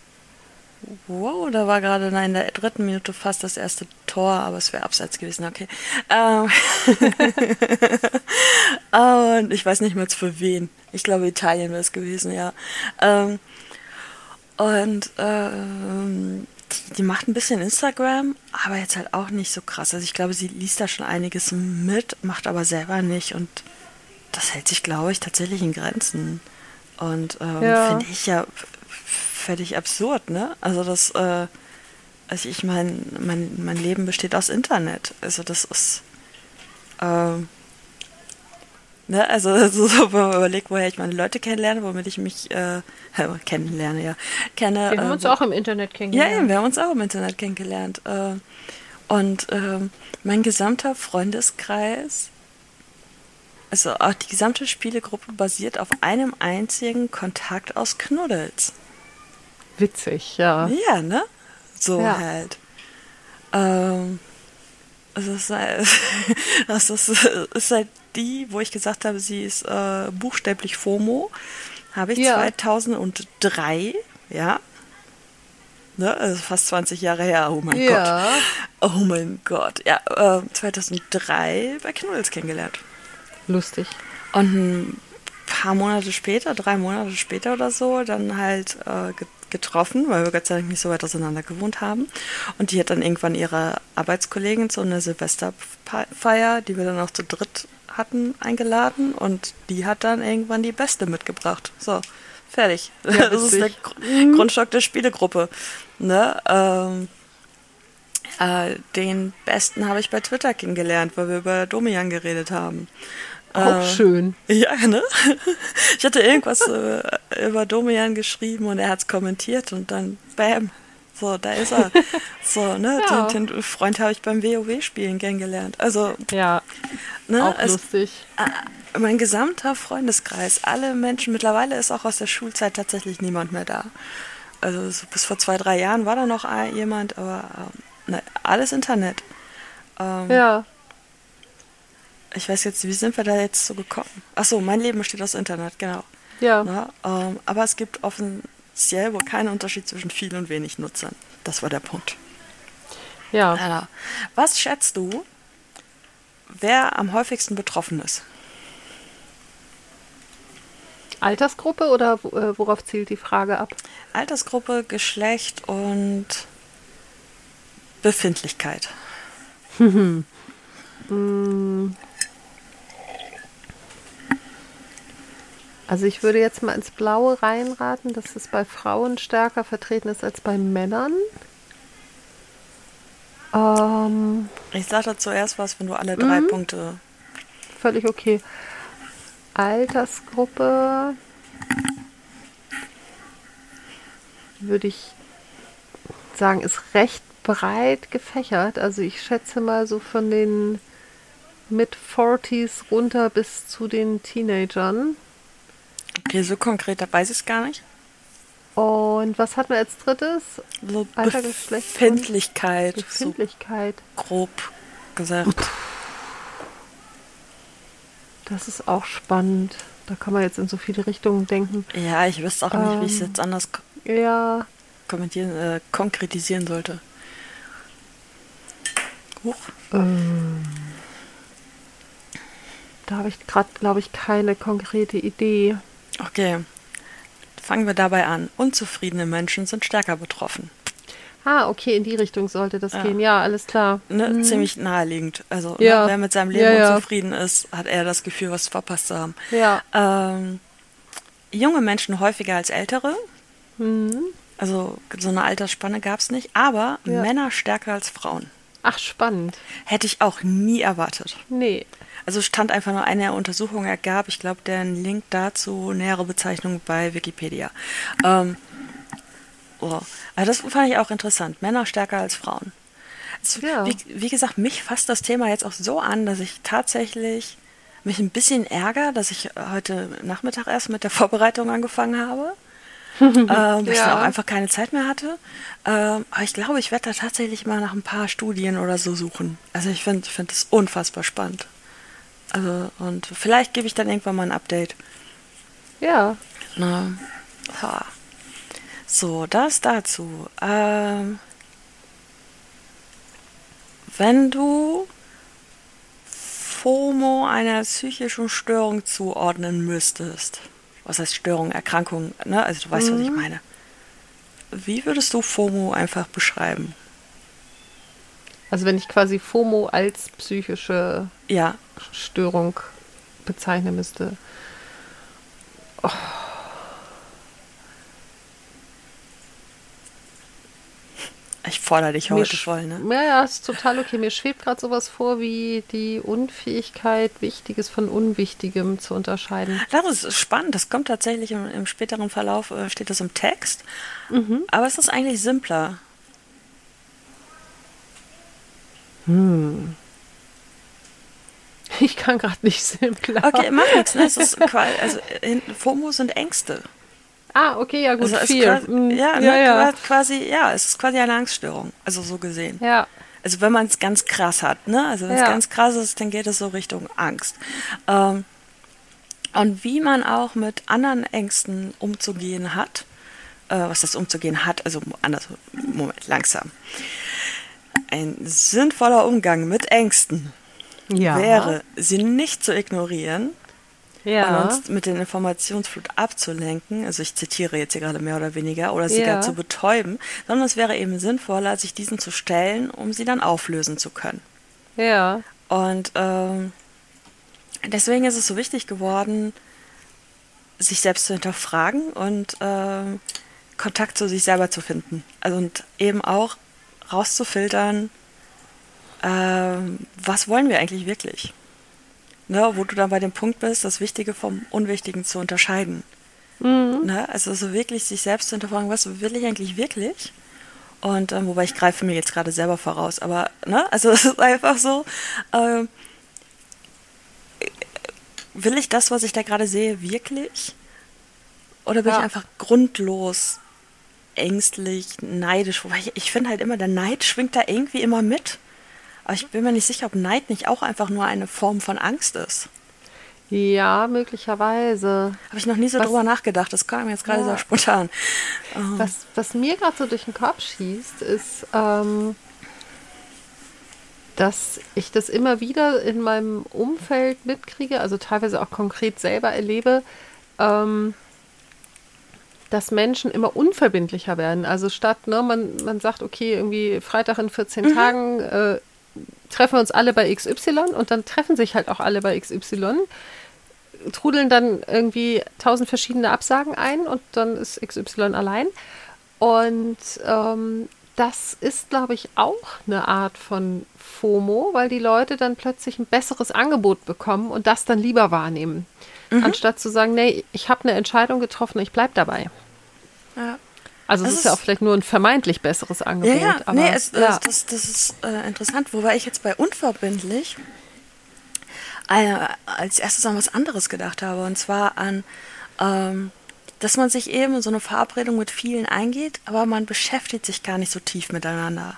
wow, da war gerade in der dritten Minute fast das erste Tor, aber es wäre abseits gewesen, okay. Ähm und ich weiß nicht mehr für wen. Ich glaube, Italien wäre es gewesen, ja. Ähm und ähm, die, die macht ein bisschen Instagram, aber jetzt halt auch nicht so krass. Also ich glaube, sie liest da schon einiges mit, macht aber selber nicht und das hält sich, glaube ich, tatsächlich in Grenzen. Und ähm, ja. finde ich ja völlig absurd, ne? Also das, äh, also ich meine, mein, mein Leben besteht aus Internet. Also das ist, ähm, ne? Also, also so, wenn man überlegt, woher ich meine Leute kennenlerne, womit ich mich äh, kennenlerne, ja. Kenne, wir haben äh, uns auch im Internet kennengelernt. Ja, wir haben uns auch im Internet kennengelernt. Äh, und ähm, mein gesamter Freundeskreis also auch die gesamte Spielegruppe basiert auf einem einzigen Kontakt aus Knuddels. Witzig, ja. Ja, ne? So ja. halt. Ähm, also es ist, das ist halt die, wo ich gesagt habe, sie ist äh, buchstäblich FOMO. Habe ich ja. 2003, ja. Ne, also fast 20 Jahre her, oh mein ja. Gott. Oh mein Gott. Ja, äh, 2003 bei Knuddels kennengelernt. Lustig. Und ein paar Monate später, drei Monate später oder so, dann halt äh, getroffen, weil wir Gott sei Dank nicht so weit auseinander gewohnt haben. Und die hat dann irgendwann ihre Arbeitskollegin zu einer Silvesterfeier, die wir dann auch zu dritt hatten, eingeladen. Und die hat dann irgendwann die Beste mitgebracht. So, fertig. Ja, das ist der Gr. Grundstock der Spielegruppe. Ne? Ähm, äh, den Besten habe ich bei Twitter kennengelernt, weil wir über Domian geredet haben. Auch äh, schön. Ja, ne? Ich hatte irgendwas äh, über Domian geschrieben und er hat es kommentiert und dann bam. So, da ist er. So, ne? Ja. Den, den, Freund habe ich beim WoW-Spielen kennengelernt. Also. Ja. Ne? Auch also, lustig. Äh, mein gesamter Freundeskreis, alle Menschen, mittlerweile ist auch aus der Schulzeit tatsächlich niemand mehr da. Also so bis vor zwei, drei Jahren war da noch jemand, aber äh, ne, alles Internet. Ähm, ja. Ich weiß jetzt, wie sind wir da jetzt so gekommen? Achso, mein Leben besteht aus Internet, genau. Ja. Na, ähm, aber es gibt offiziell wohl keinen Unterschied zwischen viel und wenig Nutzern. Das war der Punkt. Ja. ja. Was schätzt du, wer am häufigsten betroffen ist? Altersgruppe oder äh, worauf zielt die Frage ab? Altersgruppe, Geschlecht und Befindlichkeit. hm. Also ich würde jetzt mal ins Blaue reinraten, dass es bei Frauen stärker vertreten ist als bei Männern. Ähm, ich sage da zuerst was, wenn du alle drei mhm. Punkte. Völlig okay. Altersgruppe würde ich sagen, ist recht breit gefächert. Also ich schätze mal so von den mit 40s runter bis zu den Teenagern. Okay, so konkret, da weiß ich es gar nicht. Und was hatten wir als drittes? So Alter, Geschlecht. Befindlichkeit. Befindlichkeit. So grob gesagt. Das ist auch spannend. Da kann man jetzt in so viele Richtungen denken. Ja, ich wüsste auch nicht, ähm, wie ich es jetzt anders ja. kommentieren, äh, konkretisieren sollte. Ähm, da habe ich gerade, glaube ich, keine konkrete Idee. Okay. Fangen wir dabei an. Unzufriedene Menschen sind stärker betroffen. Ah, okay, in die Richtung sollte das ja. gehen. Ja, alles klar. Ne, mhm. Ziemlich naheliegend. Also, ne, ja. ne, wer mit seinem Leben ja, unzufrieden ist, hat eher das Gefühl, was verpasst zu haben. Ja. Ähm, junge Menschen häufiger als ältere. Mhm. Also, so eine Altersspanne gab es nicht. Aber Männer stärker als Frauen. Ach, spannend. Hätte ich auch nie erwartet. Nee. Also stand einfach nur eine Untersuchung ergab, ich glaube, der Link dazu, nähere Bezeichnung bei Wikipedia. Ähm, oh. Also das fand ich auch interessant. Männer stärker als Frauen. Also, ja. wie, wie gesagt, mich fasst das Thema jetzt auch so an, dass ich tatsächlich mich ein bisschen ärgere, dass ich heute Nachmittag erst mit der Vorbereitung angefangen habe. ähm, weil ja. ich dann auch einfach keine Zeit mehr hatte. Ähm, aber ich glaube, ich werde da tatsächlich mal nach ein paar Studien oder so suchen. Also ich finde ich find das unfassbar spannend. Also, und vielleicht gebe ich dann irgendwann mal ein Update. Ja. Na, ha. So, das dazu. Ähm, wenn du FOMO einer psychischen Störung zuordnen müsstest, was heißt Störung, Erkrankung, ne? Also du weißt, mhm. was ich mhm. meine. Wie würdest du FOMO einfach beschreiben? Also wenn ich quasi FOMO als psychische ja. Störung bezeichnen müsste. Oh. Ich fordere dich heute voll, ne? Ja, ja, ist total okay. Mir schwebt gerade sowas vor, wie die Unfähigkeit, Wichtiges von Unwichtigem zu unterscheiden. Das ist spannend. Das kommt tatsächlich im, im späteren Verlauf, äh, steht das im Text. Mhm. Aber es ist eigentlich simpler. Hm. Ich kann gerade nicht simpler. Okay, mach nichts. Ne? Es ist also FOMO sind Ängste. Ah, okay, ja gut, also viel. Quasi, hm. ja, ja, ne, ja, quasi, ja, es ist quasi eine Angststörung, also so gesehen. Ja. Also wenn man es ganz krass hat, ne? Also wenn es ja. ganz krass ist, dann geht es so Richtung Angst. Ähm, und wie man auch mit anderen Ängsten umzugehen hat, äh, was das umzugehen hat, also anders, Moment, langsam. Ein sinnvoller Umgang mit Ängsten ja. wäre, sie nicht zu ignorieren ja. und uns mit den Informationsflut abzulenken, also ich zitiere jetzt hier gerade mehr oder weniger, oder sie ja. gar zu betäuben, sondern es wäre eben sinnvoller, sich diesen zu stellen, um sie dann auflösen zu können. Ja. Und ähm, deswegen ist es so wichtig geworden, sich selbst zu hinterfragen und ähm, Kontakt zu sich selber zu finden. Also und eben auch rauszufiltern, ähm, was wollen wir eigentlich wirklich? Ne, wo du dann bei dem Punkt bist, das Wichtige vom Unwichtigen zu unterscheiden. Mhm. Ne, also so wirklich sich selbst zu hinterfragen, was will ich eigentlich wirklich? Und ähm, wobei ich greife mir jetzt gerade selber voraus, aber ne, also es ist einfach so, ähm, will ich das, was ich da gerade sehe, wirklich? Oder bin ja. ich einfach grundlos ängstlich, neidisch? Wobei ich, ich finde halt immer, der Neid schwingt da irgendwie immer mit. Aber ich bin mir nicht sicher, ob Neid nicht auch einfach nur eine Form von Angst ist. Ja, möglicherweise. Habe ich noch nie so was, drüber nachgedacht. Das kam jetzt gerade ja. so spontan. Oh. Was, was mir gerade so durch den Kopf schießt, ist, ähm, dass ich das immer wieder in meinem Umfeld mitkriege, also teilweise auch konkret selber erlebe, ähm, dass Menschen immer unverbindlicher werden. Also statt, ne, man, man sagt, okay, irgendwie Freitag in 14 mhm. Tagen äh, treffen wir uns alle bei XY und dann treffen sich halt auch alle bei XY, trudeln dann irgendwie tausend verschiedene Absagen ein und dann ist XY allein. Und ähm, das ist, glaube ich, auch eine Art von FOMO, weil die Leute dann plötzlich ein besseres Angebot bekommen und das dann lieber wahrnehmen. Mhm. Anstatt zu sagen, nee, ich habe eine Entscheidung getroffen, ich bleibe dabei. Ja. Also es ist, ist ja auch vielleicht nur ein vermeintlich besseres Angebot. Ja, ja, aber, nee, es, ja. Das, das ist äh, interessant, wobei ich jetzt bei unverbindlich äh, als erstes an was anderes gedacht habe, und zwar an, ähm, dass man sich eben so eine Verabredung mit vielen eingeht, aber man beschäftigt sich gar nicht so tief miteinander.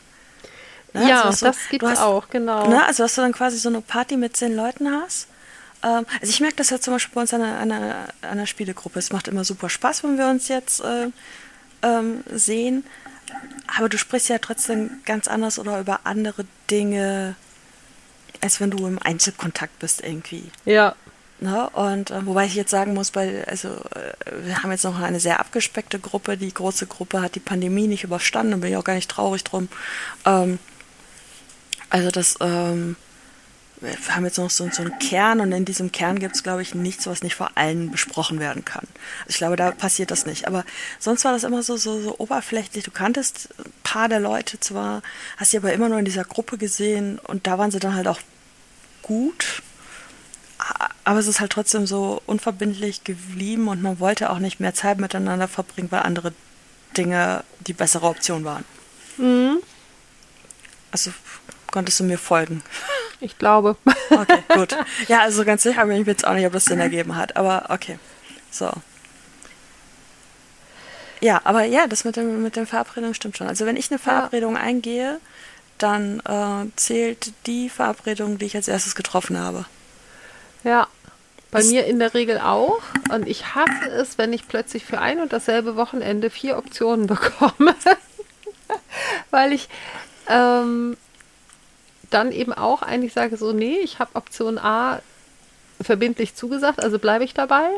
Ne? Ja, also, das gibt es auch, genau. Ne? Also, dass du dann quasi so eine Party mit zehn Leuten hast Ähm, also ich merke das ja zum Beispiel bei uns an einer, einer, einer Spielegruppe. Es macht immer super Spaß, wenn wir uns jetzt äh, ähm, sehen. Aber du sprichst ja trotzdem ganz anders oder über andere Dinge, als wenn du im Einzelkontakt bist irgendwie. Ja. Ne? Und äh, wobei ich jetzt sagen muss, weil, also äh, wir haben jetzt noch eine sehr abgespeckte Gruppe. Die große Gruppe hat die Pandemie nicht überstanden, da bin ich auch gar nicht traurig drum. Ähm, also das, ähm, wir haben jetzt noch so, so einen Kern und in diesem Kern gibt es, glaube ich, nichts, was nicht vor allen besprochen werden kann. Also ich glaube, da passiert das nicht. Aber sonst war das immer so, so, so oberflächlich. Du kanntest ein paar der Leute zwar, hast sie aber immer nur in dieser Gruppe gesehen und da waren sie dann halt auch gut aber es ist halt trotzdem so unverbindlich geblieben und man wollte auch nicht mehr Zeit miteinander verbringen, weil andere Dinge die bessere Option waren. Mhm. Also konntest du mir folgen? Ich glaube. Okay, gut. Ja, also ganz sicher bin ich jetzt auch nicht, ob das Sinn ergeben hat, aber okay. So. Ja, aber ja, das mit dem mit den Verabredungen stimmt schon. Also wenn ich eine Verabredung ja. eingehe, dann äh, zählt die Verabredung, die ich als erstes getroffen habe. Ja, bei das mir in der Regel auch. Und ich hasse es, wenn ich plötzlich für ein und dasselbe Wochenende vier Optionen bekomme. Weil ich ähm, dann eben auch eigentlich sage, so, nee, ich habe Option A verbindlich zugesagt, also bleibe ich dabei.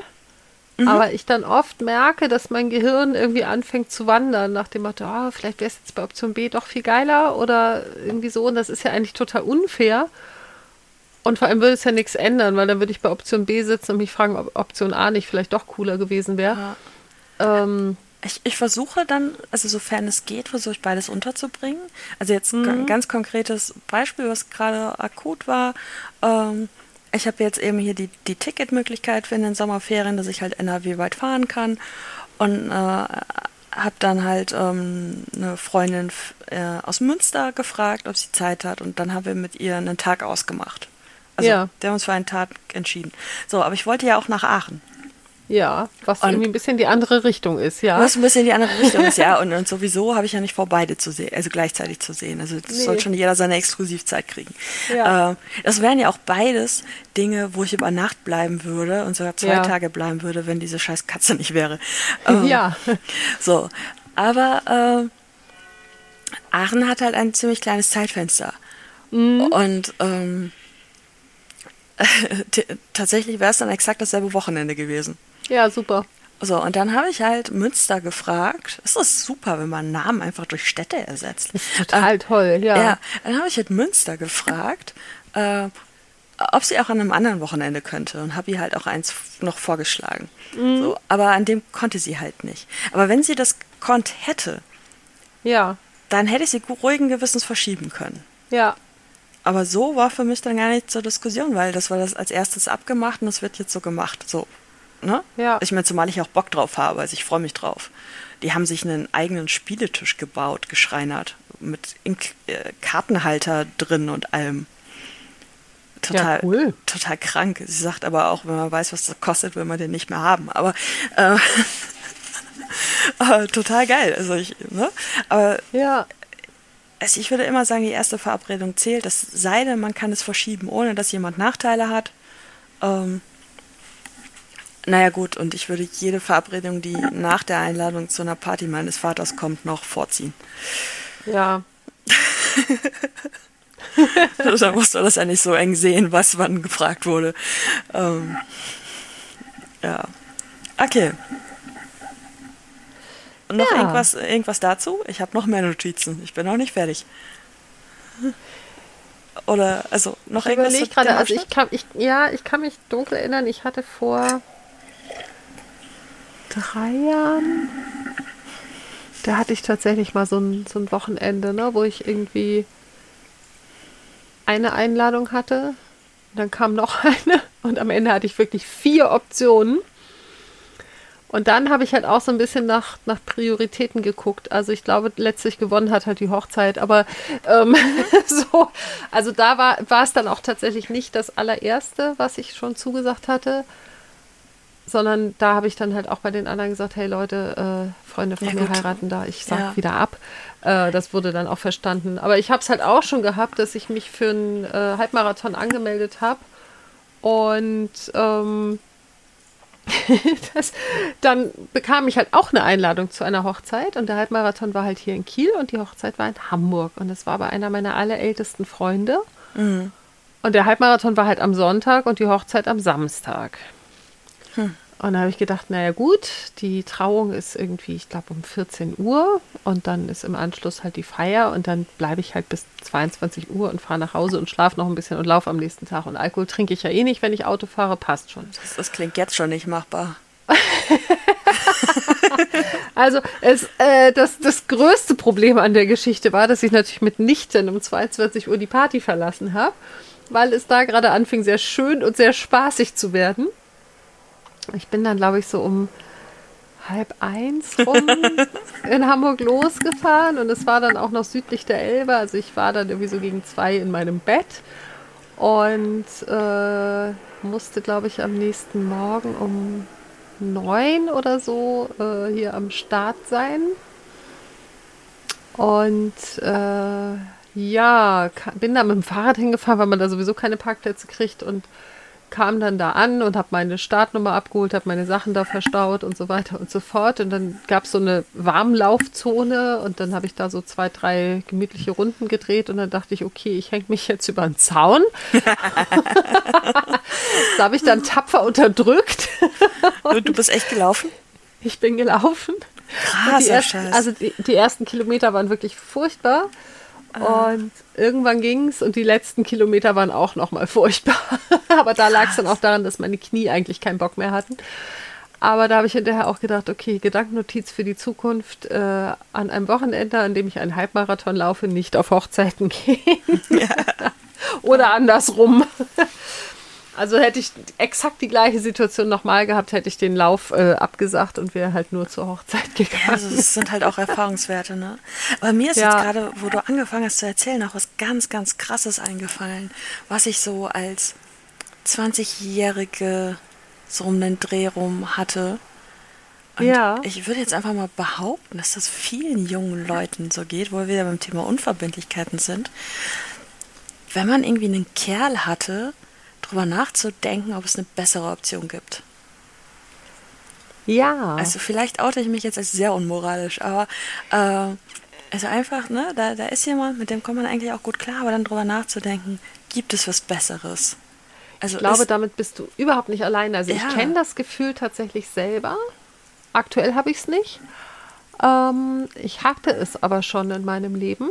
Mhm. Aber ich dann oft merke, dass mein Gehirn irgendwie anfängt zu wandern, nach dem Motto, oh, vielleicht wäre es jetzt bei Option B doch viel geiler oder irgendwie so. Und das ist ja eigentlich total unfair. Und vor allem würde es ja nichts ändern, weil dann würde ich bei Option B sitzen und mich fragen, ob Option A nicht vielleicht doch cooler gewesen wäre. Ja. Ähm, ich, ich, versuche dann, also sofern es geht, versuche ich beides unterzubringen. Also jetzt mhm. ein ganz konkretes Beispiel, was gerade akut war. Ähm, ich habe jetzt eben hier die, die Ticketmöglichkeit für in den Sommerferien, dass ich halt NRW weit fahren kann. Und äh, habe dann halt ähm, eine Freundin äh, aus Münster gefragt, ob sie Zeit hat. Und dann haben wir mit ihr einen Tag ausgemacht. Also ja. der haben uns für einen Tag entschieden. So, aber ich wollte ja auch nach Aachen. Ja, was und irgendwie ein bisschen die andere Richtung ist, ja. Was ein bisschen die andere Richtung ist, ja. Und, und sowieso habe ich ja nicht vor, beide zu sehen, also gleichzeitig zu sehen. Also das nee. soll schon jeder seine Exklusivzeit kriegen. Ja. Äh, das wären ja auch beides Dinge, wo ich über Nacht bleiben würde und sogar zwei ja. Tage bleiben würde, wenn diese scheiß Katze nicht wäre. Ähm, ja. So, aber äh, Aachen hat halt ein ziemlich kleines Zeitfenster. Mhm. Und ähm, tatsächlich wäre es dann exakt dasselbe Wochenende gewesen. Ja, super. So, und dann habe ich halt Münster gefragt. Es ist super, wenn man Namen einfach durch Städte ersetzt. Das ist total äh, toll, ja. Ja, dann habe ich halt Münster gefragt, äh, ob sie auch an einem anderen Wochenende könnte und habe ihr halt auch eins noch vorgeschlagen. Mhm. So, aber an dem konnte sie halt nicht. Aber wenn sie das konnt hätte, ja. dann hätte ich sie ruhigen Gewissens verschieben können. Ja. Aber so war für mich dann gar nicht zur Diskussion, weil das war das als erstes abgemacht und das wird jetzt so gemacht. So. Ne? Ja. Ich meine, zumal ich auch Bock drauf habe, also ich freue mich drauf. Die haben sich einen eigenen Spieletisch gebaut, geschreinert, mit Ink äh, Kartenhalter drin und allem. Total, ja, cool. total krank. Sie sagt aber auch, wenn man weiß, was das kostet, will man den nicht mehr haben. Aber äh, äh, total geil. Also ich, ne? Aber ja also ich würde immer sagen, die erste Verabredung zählt, es sei denn, man kann es verschieben, ohne dass jemand Nachteile hat. Ähm, naja gut, und ich würde jede Verabredung, die nach der Einladung zu einer Party meines Vaters kommt, noch vorziehen. Ja. da musst du das ja nicht so eng sehen, was wann gefragt wurde. Ähm, ja. Okay. Und noch ja. irgendwas, irgendwas dazu? Ich habe noch mehr Notizen. Ich bin noch nicht fertig. Oder, also, noch ich irgendwas? Ich gerade, also ich kann, ich, ja, ich kann mich dunkel erinnern, ich hatte vor drei Jahren, da hatte ich tatsächlich mal so ein, so ein Wochenende, ne, wo ich irgendwie eine Einladung hatte. Dann kam noch eine und am Ende hatte ich wirklich vier Optionen. Und dann habe ich halt auch so ein bisschen nach, nach Prioritäten geguckt. Also ich glaube, letztlich gewonnen hat halt die Hochzeit. Aber ähm, so, also da war, war es dann auch tatsächlich nicht das allererste, was ich schon zugesagt hatte. Sondern da habe ich dann halt auch bei den anderen gesagt, hey Leute, äh, Freunde von ja, mir gut. heiraten da, ich sag ja. wieder ab. Äh, das wurde dann auch verstanden. Aber ich habe es halt auch schon gehabt, dass ich mich für einen äh, Halbmarathon angemeldet habe Und ähm, das, dann bekam ich halt auch eine Einladung zu einer Hochzeit und der Halbmarathon war halt hier in Kiel und die Hochzeit war in Hamburg und es war bei einer meiner allerältesten Freunde. Mhm. Und der Halbmarathon war halt am Sonntag und die Hochzeit am Samstag. Hm. Und da habe ich gedacht, naja gut, die Trauung ist irgendwie, ich glaube, um 14 Uhr und dann ist im Anschluss halt die Feier und dann bleibe ich halt bis 22 Uhr und fahre nach Hause und schlafe noch ein bisschen und laufe am nächsten Tag. Und Alkohol trinke ich ja eh nicht, wenn ich Auto fahre, passt schon. Das, das klingt jetzt schon nicht machbar. also es, äh, das, das größte Problem an der Geschichte war, dass ich natürlich mitnichten um 22 Uhr die Party verlassen habe, weil es da gerade anfing, sehr schön und sehr spaßig zu werden. Ich bin dann, glaube ich, so um halb eins rum in Hamburg losgefahren und es war dann auch noch südlich der Elbe. Also ich war dann irgendwie so gegen zwei in meinem Bett und äh, musste, glaube ich, am nächsten Morgen um neun oder so äh, hier am Start sein. Und äh, ja, bin da mit dem Fahrrad hingefahren, weil man da sowieso keine Parkplätze kriegt und kam dann da an und habe meine Startnummer abgeholt, habe meine Sachen da verstaut und so weiter und so fort. Und dann gab es so eine Warmlaufzone und dann habe ich da so zwei, drei gemütliche Runden gedreht und dann dachte ich, okay, ich hänge mich jetzt über einen Zaun. das habe ich dann tapfer unterdrückt. Und du bist echt gelaufen? Ich bin gelaufen. Krass, die ersten, also die, die ersten Kilometer waren wirklich furchtbar. Und irgendwann ging es und die letzten Kilometer waren auch nochmal furchtbar. Aber da lag es dann auch daran, dass meine Knie eigentlich keinen Bock mehr hatten. Aber da habe ich hinterher auch gedacht, okay, Gedankennotiz für die Zukunft, äh, an einem Wochenende, an dem ich einen Halbmarathon laufe, nicht auf Hochzeiten gehen. Ja. Oder andersrum. Also hätte ich exakt die gleiche Situation nochmal gehabt, hätte ich den Lauf äh, abgesagt und wäre halt nur zur Hochzeit gegangen. Ja, also das sind halt auch Erfahrungswerte, ne? Aber mir ist ja. jetzt gerade, wo du angefangen hast zu erzählen, auch was ganz, ganz Krasses eingefallen, was ich so als 20-Jährige so um den Dreh rum hatte. Und ja. ich würde jetzt einfach mal behaupten, dass das vielen jungen Leuten so geht, wo wir wieder beim Thema Unverbindlichkeiten sind. Wenn man irgendwie einen Kerl hatte, drüber nachzudenken, ob es eine bessere Option gibt. Ja. Also vielleicht oute ich mich jetzt als sehr unmoralisch, aber äh, also einfach, ne, da, da ist jemand, mit dem kommt man eigentlich auch gut klar, aber dann drüber nachzudenken, gibt es was Besseres? Also ich glaube, damit bist du überhaupt nicht allein. Also ja. ich kenne das Gefühl tatsächlich selber. Aktuell habe ich es nicht. Ähm, ich hatte es aber schon in meinem Leben.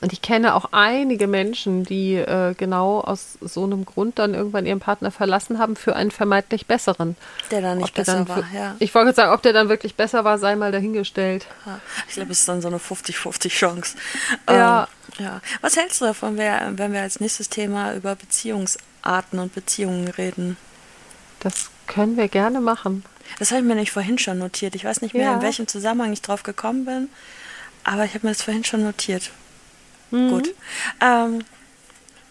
Und ich kenne auch einige Menschen, die äh, genau aus so einem Grund dann irgendwann ihren Partner verlassen haben für einen vermeintlich besseren. Der dann nicht besser dann war, ja. Ich wollte sagen, ob der dann wirklich besser war, sei mal dahingestellt. Ich glaube, es ist dann so eine 50-50 Chance. Ja. Ähm, ja. Was hältst du davon, wenn wir als nächstes Thema über Beziehungsarten und Beziehungen reden? Das können wir gerne machen. Das habe ich mir nicht vorhin schon notiert. Ich weiß nicht mehr, ja. in welchem Zusammenhang ich drauf gekommen bin, aber ich habe mir das vorhin schon notiert. Mhm. Gut. Ähm,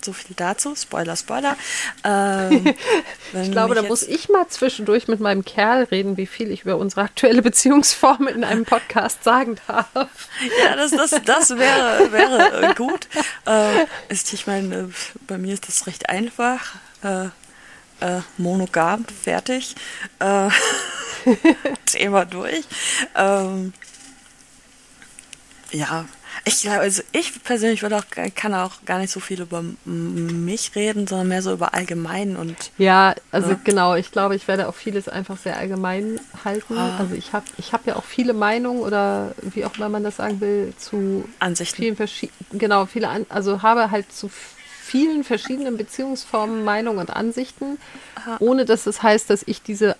so viel dazu. Spoiler, Spoiler. Ähm, ich glaube, da muss ich mal zwischendurch mit meinem Kerl reden, wie viel ich über unsere aktuelle Beziehungsform in einem Podcast sagen darf. Ja, das, das, das wäre, wäre gut. Äh, ist, ich meine, äh, bei mir ist das recht einfach. Äh, äh monogam, fertig. Äh, Thema durch. Ähm, ja, ich glaube, also ich persönlich würde auch, kann auch gar nicht so viel über mich reden, sondern mehr so über allgemein und. Ja, also ne? genau, ich glaube, ich werde auch vieles einfach sehr allgemein halten. Ah. Also ich habe ich hab ja auch viele Meinungen oder wie auch immer man das sagen will, zu Ansichten. vielen verschiedenen, genau, viele, An also habe halt zu vielen verschiedenen Beziehungsformen Meinungen und Ansichten, Aha. ohne dass es heißt, dass ich diese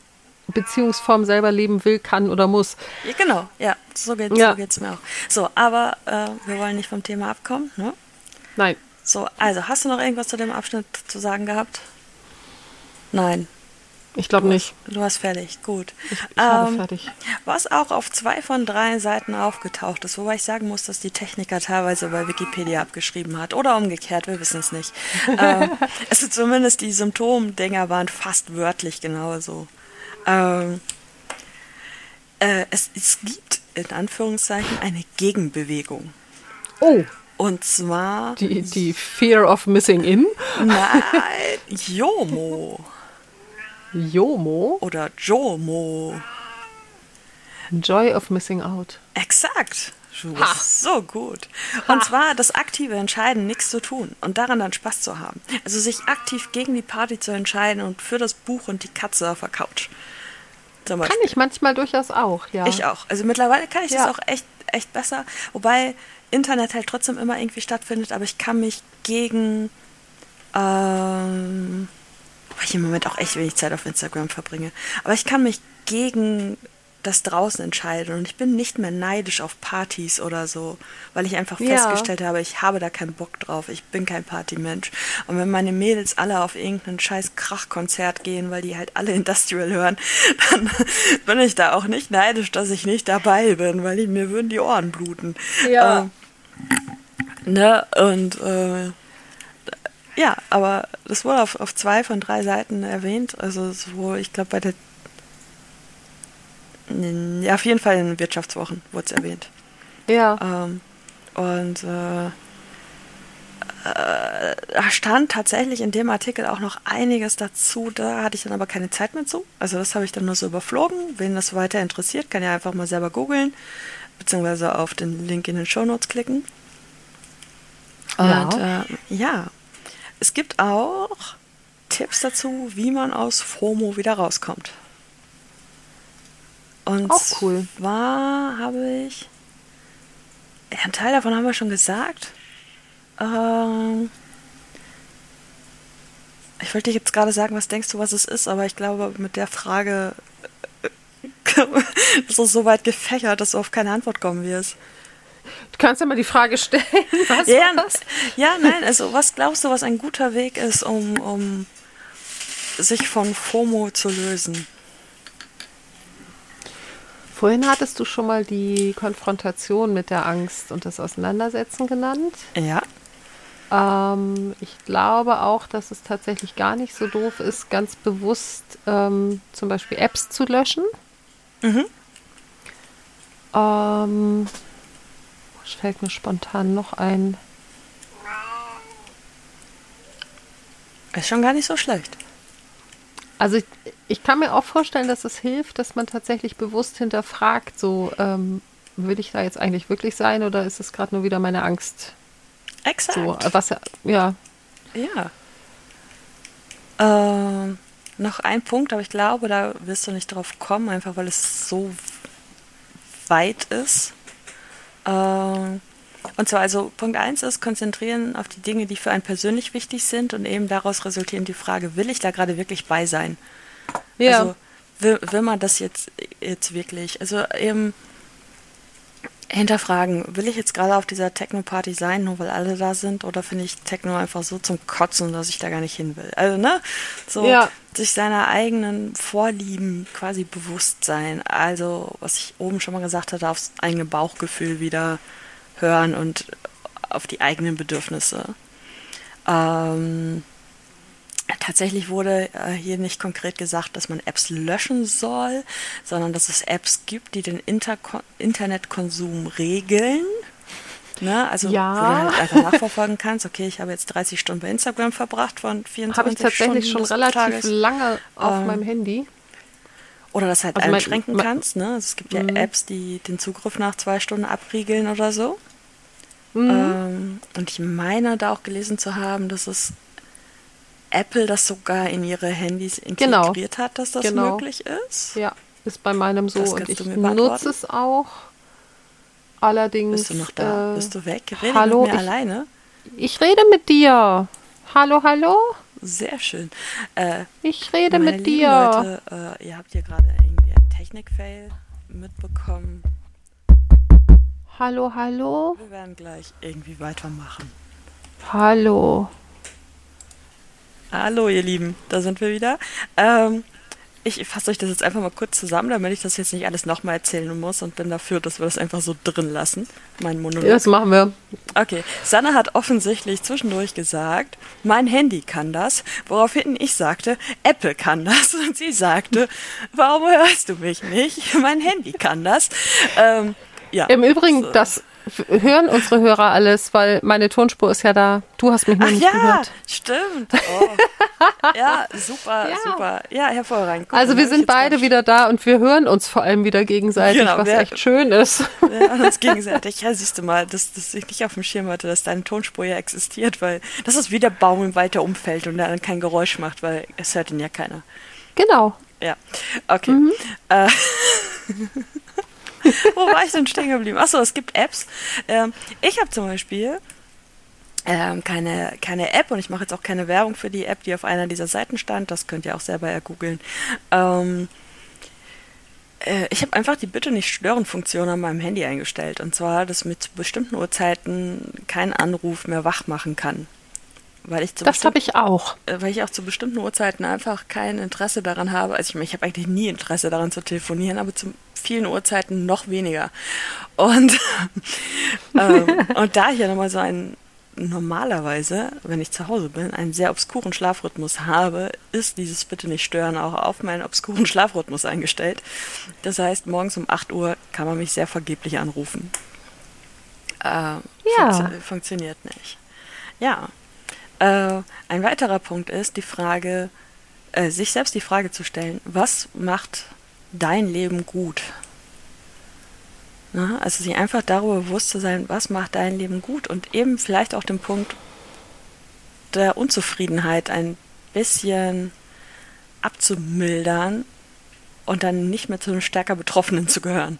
Beziehungsform selber leben will, kann oder muss. Ja, genau, ja, so geht es ja. so mir auch. So, aber äh, wir wollen nicht vom Thema abkommen, ne? Nein. So, also hast du noch irgendwas zu dem Abschnitt zu sagen gehabt? Nein. Ich glaube nicht. Du hast fertig, gut. Ich, ich ähm, habe fertig. Was auch auf zwei von drei Seiten aufgetaucht ist, wobei ich sagen muss, dass die Techniker teilweise bei Wikipedia abgeschrieben hat. Oder umgekehrt, wir wissen es nicht. ähm, also zumindest die Symptomdinger waren fast wörtlich genauso. Ähm, äh, es, es gibt in Anführungszeichen eine Gegenbewegung. Oh. Und zwar. Die, die Fear of Missing In? Nein, Jomo. Jomo? Oder Jomo. Joy of Missing Out. Exakt. Du bist so gut. Und ha. zwar das aktive Entscheiden, nichts zu tun und daran dann Spaß zu haben. Also sich aktiv gegen die Party zu entscheiden und für das Buch und die Katze auf der Couch. Kann ich manchmal durchaus auch, ja. Ich auch. Also mittlerweile kann ich ja. das auch echt, echt besser. Wobei Internet halt trotzdem immer irgendwie stattfindet, aber ich kann mich gegen. Ähm, weil ich im Moment auch echt wenig Zeit auf Instagram verbringe. Aber ich kann mich gegen das draußen entscheiden und ich bin nicht mehr neidisch auf Partys oder so, weil ich einfach ja. festgestellt habe, ich habe da keinen Bock drauf, ich bin kein Partymensch. Und wenn meine Mädels alle auf irgendein scheiß Krachkonzert gehen, weil die halt alle Industrial hören, dann bin ich da auch nicht neidisch, dass ich nicht dabei bin, weil ich, mir würden die Ohren bluten. Ja. Ähm, ne, und äh, ja, aber das wurde auf, auf zwei von drei Seiten erwähnt. Also so, ich glaube bei der ja, auf jeden Fall in Wirtschaftswochen wurde es erwähnt. Ja. Ähm, und äh, äh, da stand tatsächlich in dem Artikel auch noch einiges dazu. Da hatte ich dann aber keine Zeit mehr zu. Also das habe ich dann nur so überflogen. Wen das weiter interessiert, kann ja einfach mal selber googeln, beziehungsweise auf den Link in den Show Notes klicken. Und ja. Äh, ja, es gibt auch Tipps dazu, wie man aus FOMO wieder rauskommt. Und auch cool. Zwar habe ich. Ja, einen Teil davon haben wir schon gesagt. Ähm, ich wollte dir jetzt gerade sagen, was denkst du, was es ist, aber ich glaube, mit der Frage ist es so weit gefächert, dass du auf keine Antwort kommen wirst. Du kannst ja mal die Frage stellen. Was ja, ja, nein, also was glaubst du, was ein guter Weg ist, um, um sich von FOMO zu lösen? Vorhin hattest du schon mal die Konfrontation mit der Angst und das Auseinandersetzen genannt. Ja. Ähm, ich glaube auch, dass es tatsächlich gar nicht so doof ist, ganz bewusst ähm, zum Beispiel Apps zu löschen. Mhm. Ähm, was fällt mir spontan noch ein? Ist schon gar nicht so schlecht. Also ich, ich kann mir auch vorstellen, dass es hilft, dass man tatsächlich bewusst hinterfragt, so ähm, will ich da jetzt eigentlich wirklich sein oder ist es gerade nur wieder meine Angst? Exakt. So, was, ja. Ja. Ähm, noch ein Punkt, aber ich glaube, da wirst du nicht drauf kommen, einfach weil es so weit ist. Ähm, und zwar also Punkt 1 ist konzentrieren auf die Dinge, die für einen persönlich wichtig sind und eben daraus resultieren die Frage, will ich da gerade wirklich bei sein? Ja. Also will, will man das jetzt, jetzt wirklich? Also eben hinterfragen, will ich jetzt gerade auf dieser Techno-Party sein, nur weil alle da sind, oder finde ich Techno einfach so zum Kotzen, dass ich da gar nicht hin will? Also, ne? So ja. sich seiner eigenen Vorlieben quasi bewusst sein. Also, was ich oben schon mal gesagt hatte, aufs eigene Bauchgefühl wieder hören und auf die eigenen Bedürfnisse. Ähm, tatsächlich wurde äh, hier nicht konkret gesagt, dass man Apps löschen soll, sondern dass es Apps gibt, die den Interko Internetkonsum regeln. Ne? Also ja. wo du halt einfach nachverfolgen kannst, okay, ich habe jetzt 30 Stunden bei Instagram verbracht von 24 Habe ich tatsächlich Stunden schon relativ Tages. lange auf ähm, meinem Handy. Oder das halt also einschränken mein, kannst. Ne? Also es gibt ja mhm. Apps, die den Zugriff nach zwei Stunden abriegeln oder so. Mhm. Ähm, und ich meine da auch gelesen zu haben, dass es Apple das sogar in ihre Handys genau. integriert genau. hat, dass das genau. möglich ist. Ja, ist bei meinem so und ich nutze es auch. Allerdings. Bist du noch da? Äh, Bist du weg? Rede hallo, mit mir ich, alleine? Ich rede mit dir. Hallo, hallo? Sehr schön. Äh, ich rede mit dir. Leute, äh, ihr habt hier gerade irgendwie einen Technik-Fail mitbekommen. Hallo, hallo? Wir werden gleich irgendwie weitermachen. Hallo. Hallo, ihr Lieben, da sind wir wieder. Ähm, ich fasse euch das jetzt einfach mal kurz zusammen, damit ich das jetzt nicht alles nochmal erzählen muss und bin dafür, dass wir das einfach so drin lassen, mein Monolog. Ja, das machen wir. Okay, Sanne hat offensichtlich zwischendurch gesagt, mein Handy kann das, woraufhin ich sagte, Apple kann das und sie sagte, warum hörst du mich nicht? Mein Handy kann das. Ähm, ja. Im Übrigen, so. das hören unsere Hörer alles, weil meine Tonspur ist ja da. Du hast mich noch Ach nicht ja, gehört. Stimmt. Oh. ja, super, ja. super. Ja, hervorragend. Guck, also wir sind beide wieder da und wir hören uns vor allem wieder gegenseitig, genau, was wer, echt schön ist. Wir hören uns gegenseitig. Ja, siehst du mal, dass, dass ich nicht auf dem Schirm hatte, dass deine Tonspur ja existiert, weil das ist wie der Baum im weiter Umfeld und dann kein Geräusch macht, weil es hört ihn ja keiner. Genau. Ja, okay. Mhm. Äh, Wo war ich denn stehen geblieben? Achso, es gibt Apps. Ähm, ich habe zum Beispiel ähm, keine, keine App und ich mache jetzt auch keine Werbung für die App, die auf einer dieser Seiten stand. Das könnt ihr auch selber ergoogeln. Ähm, äh, ich habe einfach die Bitte nicht stören Funktion an meinem Handy eingestellt. Und zwar, dass zu bestimmten Uhrzeiten kein Anruf mehr wach machen kann. Weil ich das habe ich auch. Äh, weil ich auch zu bestimmten Uhrzeiten einfach kein Interesse daran habe. Also ich, meine, ich habe eigentlich nie Interesse daran zu telefonieren, aber zu vielen Uhrzeiten noch weniger. Und, ähm, und da ich ja nochmal so einen normalerweise, wenn ich zu Hause bin, einen sehr obskuren Schlafrhythmus habe, ist dieses Bitte nicht stören auch auf meinen obskuren Schlafrhythmus eingestellt. Das heißt, morgens um 8 Uhr kann man mich sehr vergeblich anrufen. Äh, ja. Funktio funktioniert nicht. Ja, äh, ein weiterer Punkt ist die Frage, äh, sich selbst die Frage zu stellen, was macht dein Leben gut? Na, also sich einfach darüber bewusst zu sein, was macht dein Leben gut und eben vielleicht auch den Punkt der Unzufriedenheit ein bisschen abzumildern und dann nicht mehr zu einem stärker Betroffenen zu gehören.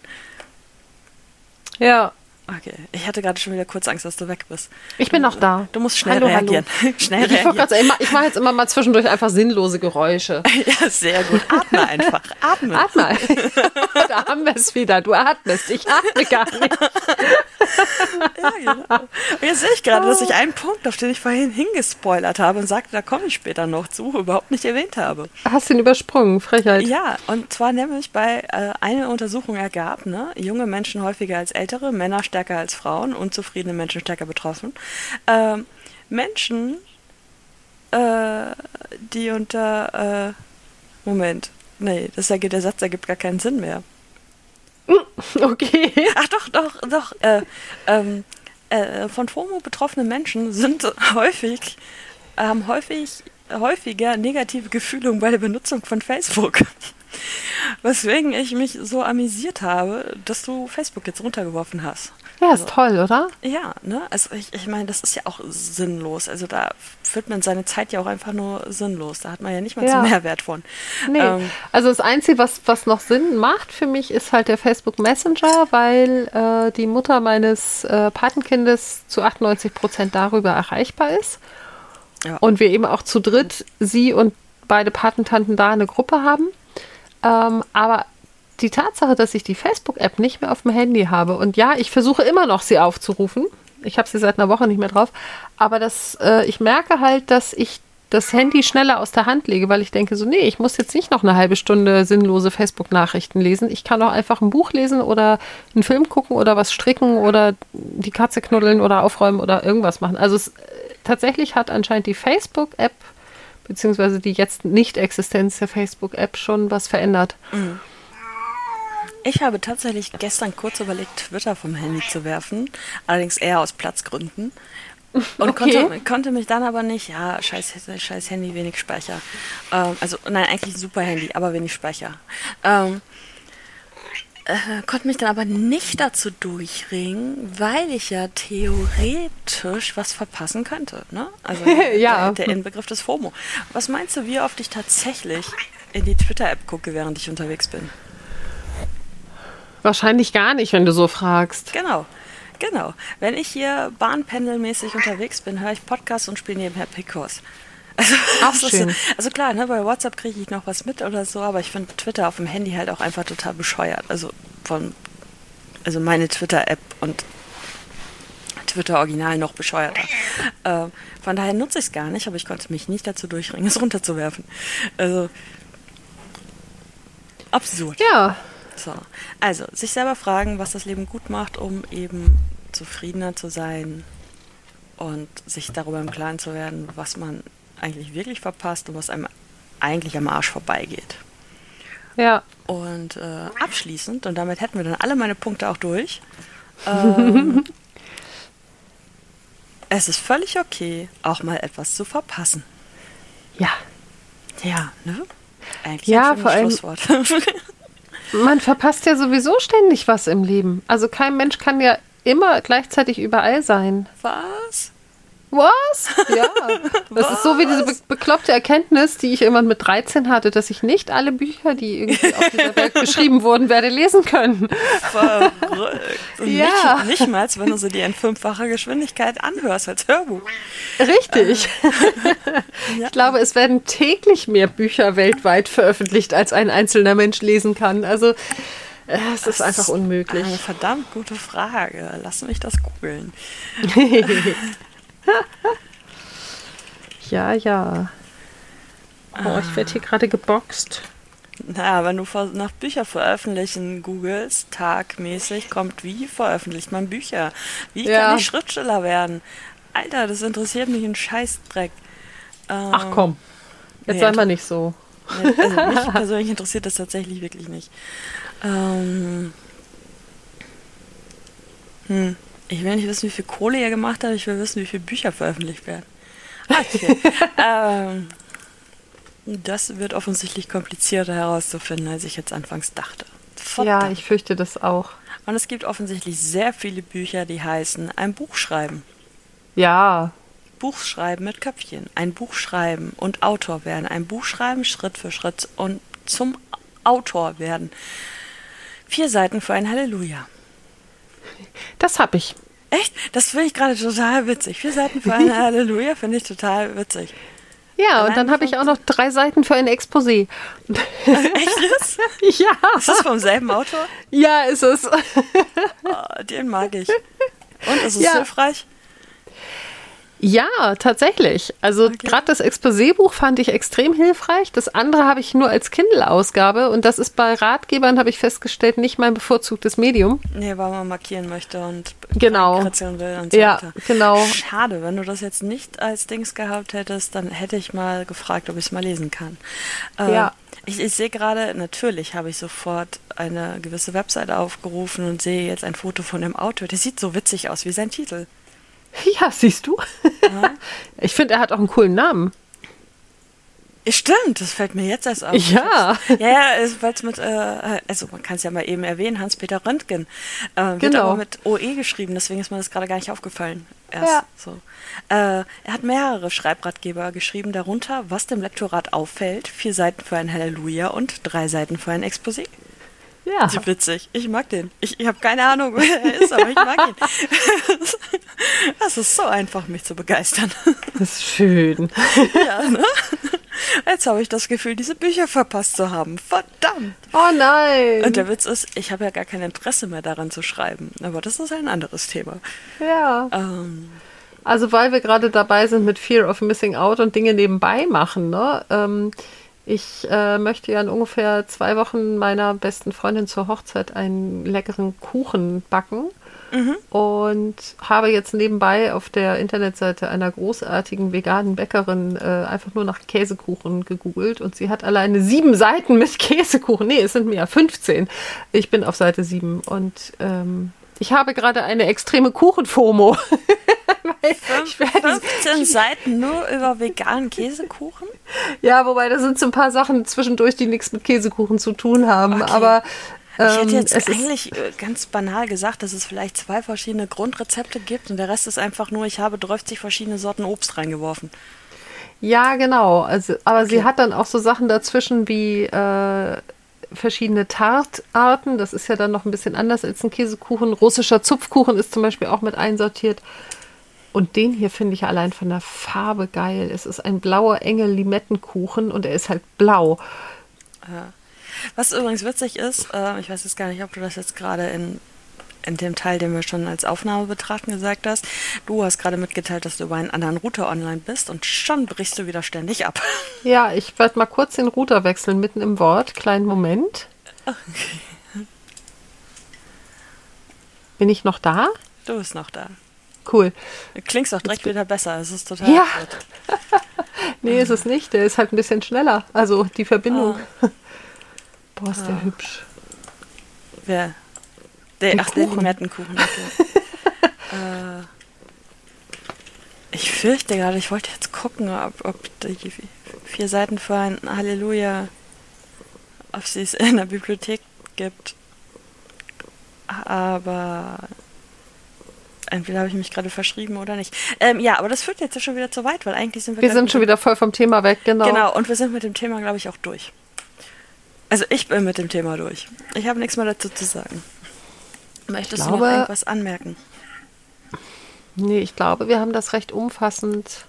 Ja, Okay, ich hatte gerade schon wieder kurz Angst, dass du weg bist. Ich bin noch da. Du musst schnell hallo, reagieren. Hallo. schnell ich reagieren. Sagen, ich mache jetzt immer mal zwischendurch einfach sinnlose Geräusche. ja, sehr gut. Atme einfach. Atme. Atme. da haben wir es wieder. Du atmest. Ich atme gar nicht. Ja, genau. Und jetzt sehe ich gerade, dass ich einen Punkt, auf den ich vorhin hingespoilert habe und sagte, da komme ich später noch zu, überhaupt nicht erwähnt habe. Hast du ihn übersprungen? Frechheit. Ja, und zwar nämlich bei äh, einer Untersuchung ergab, ne, junge Menschen häufiger als ältere, Männer stärker als Frauen, unzufriedene Menschen stärker betroffen. Ähm, Menschen, äh, die unter, äh, Moment, nee, das ergibt, der Satz ergibt gar keinen Sinn mehr. Okay. Ach doch, doch, doch. Äh, ähm, äh, von FOMO betroffene Menschen sind häufig, haben häufig, häufiger negative Gefühle bei der Benutzung von Facebook. Weswegen ich mich so amüsiert habe, dass du Facebook jetzt runtergeworfen hast. Ja, ist also, toll, oder? Ja, ne? Also ich, ich meine, das ist ja auch sinnlos. Also da führt man seine Zeit ja auch einfach nur sinnlos. Da hat man ja nicht mal ja. so Mehrwert von. Nee. Ähm, also das Einzige, was, was noch Sinn macht für mich, ist halt der Facebook Messenger, weil äh, die Mutter meines äh, Patenkindes zu 98 Prozent darüber erreichbar ist. Ja. Und wir eben auch zu dritt, sie und beide Patentanten da eine Gruppe haben. Ähm, aber die Tatsache, dass ich die Facebook-App nicht mehr auf dem Handy habe und ja, ich versuche immer noch, sie aufzurufen. Ich habe sie seit einer Woche nicht mehr drauf. Aber das, äh, ich merke halt, dass ich das Handy schneller aus der Hand lege, weil ich denke so, nee, ich muss jetzt nicht noch eine halbe Stunde sinnlose Facebook-Nachrichten lesen. Ich kann auch einfach ein Buch lesen oder einen Film gucken oder was stricken oder die Katze knuddeln oder aufräumen oder irgendwas machen. Also es, äh, tatsächlich hat anscheinend die Facebook-App beziehungsweise die jetzt Nicht-Existenz der Facebook-App schon was verändert. Mhm. Ich habe tatsächlich gestern kurz überlegt, Twitter vom Handy zu werfen, allerdings eher aus Platzgründen. Und okay. konnte, konnte, mich dann aber nicht, ja, scheiß, scheiß Handy, wenig Speicher. Ähm, also, nein, eigentlich ein super Handy, aber wenig Speicher. Ähm, äh, konnte mich dann aber nicht dazu durchringen, weil ich ja theoretisch was verpassen könnte. Ne? Also ja. der, der Inbegriff des FOMO. Was meinst du, wie oft ich tatsächlich in die Twitter-App gucke, während ich unterwegs bin? Wahrscheinlich gar nicht, wenn du so fragst. Genau. Genau. Wenn ich hier bahnpendelmäßig unterwegs bin, höre ich Podcasts und spiele nebenher Picos. Also, schön. also klar, ne, bei WhatsApp kriege ich noch was mit oder so, aber ich finde Twitter auf dem Handy halt auch einfach total bescheuert. Also von, also meine Twitter-App und Twitter Original noch bescheuerter. Äh, von daher nutze ich es gar nicht, aber ich konnte mich nicht dazu durchringen, es runterzuwerfen. Also absurd. Ja, so. Also, sich selber fragen, was das Leben gut macht, um eben zufriedener zu sein und sich darüber im Klaren zu werden, was man eigentlich wirklich verpasst und was einem eigentlich am Arsch vorbeigeht. Ja. Und äh, abschließend, und damit hätten wir dann alle meine Punkte auch durch, ähm, Es ist völlig okay, auch mal etwas zu verpassen. Ja. Ja, ne? Eigentlich ja, ein vor allem. Man verpasst ja sowieso ständig was im Leben. Also kein Mensch kann ja immer gleichzeitig überall sein. Was? Was? Ja. Das ist so wie diese be bekloppte Erkenntnis, die ich irgendwann mit 13 hatte, dass ich nicht alle Bücher, die irgendwie auf dieser Welt geschrieben wurden, werde lesen können. Verrückt. Und Ja. nicht, nicht mal, wenn du sie dir in fünffacher Geschwindigkeit anhörst als Hörbuch. Richtig. Ja. Ich glaube, es werden täglich mehr Bücher weltweit veröffentlicht, als ein einzelner Mensch lesen kann. Also äh, es ist einfach unmöglich. Eine verdammt gute Frage. Lass mich das googeln. Ja, ja. Oh, ich werde hier gerade geboxt. Naja, wenn du nach Bücher veröffentlichen googelst, tagmäßig kommt, wie veröffentlicht man Bücher? Wie Ja. kann ich Schriftsteller werden? Alter, das interessiert mich ein Scheißdreck. Ähm, Ach komm, jetzt nee, sei mal nicht so. Nee, Also mich persönlich interessiert das tatsächlich wirklich nicht. Ähm, hm. Ich will nicht wissen, wie viel Kohle ihr gemacht habt, ich will wissen, wie viele Bücher veröffentlicht werden. Okay. ähm, das wird offensichtlich komplizierter herauszufinden, als ich jetzt anfangs dachte. Ja, Verdammt. ich fürchte das auch. Und es gibt offensichtlich sehr viele Bücher, die heißen ein Buch schreiben. Ja, Buch schreiben mit Köpfchen, ein Buch schreiben und Autor werden, ein Buch schreiben Schritt für Schritt und zum Autor werden. Vier Seiten für ein Halleluja. Das hab ich. Echt? Das finde ich gerade total witzig. Vier Seiten für ein Halleluja finde ich total witzig. Ja, und dann habe ich auch noch drei Seiten für ein Exposé. Echt jetzt? ja, Ist das vom selben Autor? ja, ist es. Oh, den mag ich. Und ist es Ja. hilfreich? Ja, tatsächlich. Also Okay. gerade das Exposé-Buch fand ich extrem hilfreich. Das andere habe ich nur als Kindle-Ausgabe und das ist bei Ratgebern, habe ich festgestellt, nicht mein bevorzugtes Medium. Nee, weil man markieren möchte und Genau. will und so Ja, weiter. genau. Schade, wenn du das jetzt nicht als Dings gehabt hättest, dann hätte ich mal gefragt, ob ich es mal lesen kann. Äh, Ja. Ich, ich sehe gerade, natürlich habe ich sofort eine gewisse Webseite aufgerufen und sehe jetzt ein Foto von dem Autor. Der sieht so witzig aus wie sein Titel. Ja, siehst du. Ich finde, er hat auch einen coolen Namen. Ja, Stimmt, das fällt mir jetzt erst auf. Ja. Ja, ja, weil es mit, äh, also man kann es ja mal eben erwähnen, Hans-Peter Röntgen. Äh, wird Genau. aber mit OE geschrieben, deswegen ist mir das gerade gar nicht aufgefallen. Erst Ja. so. Äh, er hat mehrere Schreibratgeber geschrieben, darunter, was dem Lektorat auffällt, vier Seiten für ein Halleluja und drei Seiten für ein Exposé. Ja. So witzig. Ich mag den. Ich, ich habe keine Ahnung, wer er ist, aber ich mag ihn. Das ist so einfach, mich zu begeistern. Das ist schön. Ja, ne? Jetzt habe ich das Gefühl, diese Bücher verpasst zu haben. Verdammt. Oh nein. Und der Witz ist, ich habe ja gar kein Interesse mehr daran zu schreiben. Aber das ist ein anderes Thema. ja. Ähm, Also weil wir gerade dabei sind mit Fear of Missing Out und Dinge nebenbei machen, ne? Ähm, ich äh, möchte ja in ungefähr zwei Wochen meiner besten Freundin zur Hochzeit einen leckeren Kuchen backen. Und habe jetzt nebenbei auf der Internetseite einer großartigen veganen Bäckerin äh, einfach nur nach Käsekuchen gegoogelt und sie hat alleine sieben Seiten mit Käsekuchen. Nee, es sind mehr, 15. Ich bin auf Seite sieben und ähm, ich habe gerade eine extreme Kuchen-FOMO. Ich werde, 15 Seiten nur über veganen Käsekuchen? ja, wobei da sind so ein paar Sachen zwischendurch, die nichts mit Käsekuchen zu tun haben. Okay. Aber Ich hätte ähm, jetzt es eigentlich äh, ganz banal gesagt, dass es vielleicht zwei verschiedene Grundrezepte gibt und der Rest ist einfach nur, ich habe 30 verschiedene Sorten Obst reingeworfen. ja, genau. Also, aber sie Okay. hat dann auch so Sachen dazwischen wie äh, verschiedene Tartarten. Das ist ja dann noch ein bisschen anders als ein Käsekuchen. Russischer Zupfkuchen ist zum Beispiel auch mit einsortiert. Und den hier finde ich allein von der Farbe geil. Es ist ein blauer Engel Limettenkuchen und er ist halt blau. Was übrigens witzig ist, äh, ich weiß jetzt gar nicht, ob du das jetzt gerade in, in dem Teil, den wir schon als Aufnahme betrachten, gesagt hast. Du hast gerade mitgeteilt, dass du über einen anderen Router online bist und schon brichst du wieder ständig ab. Ja, ich werde mal kurz den Router wechseln, mitten im Wort. Kleinen Moment. Bin ich noch da? Du bist noch da. Cool. Du klingst auch direkt wieder besser. Es ist total Ja. Nee, ist es nicht. Der ist halt ein bisschen schneller. Also die Verbindung. Boah, ist der hübsch. Wer? Der, Der ach, der Kuchen. Limettenkuchen. Okay. äh, Ich fürchte gerade, ich wollte jetzt gucken, ob, ob die vier Seiten für ein Halleluja, ob sie es in der Bibliothek gibt. Aber entweder habe ich mich gerade verschrieben oder nicht. Ähm, ja, aber das führt jetzt ja schon wieder zu weit, weil eigentlich sind wir. Wir sind schon wieder voll vom Thema weg, genau. Genau, und wir sind mit dem Thema, glaube ich, auch durch. Also ich bin mit dem Thema durch. Ich habe nichts mehr dazu zu sagen. Möchtest glaube, du noch irgendwas anmerken? Nee, ich glaube, wir haben das recht umfassend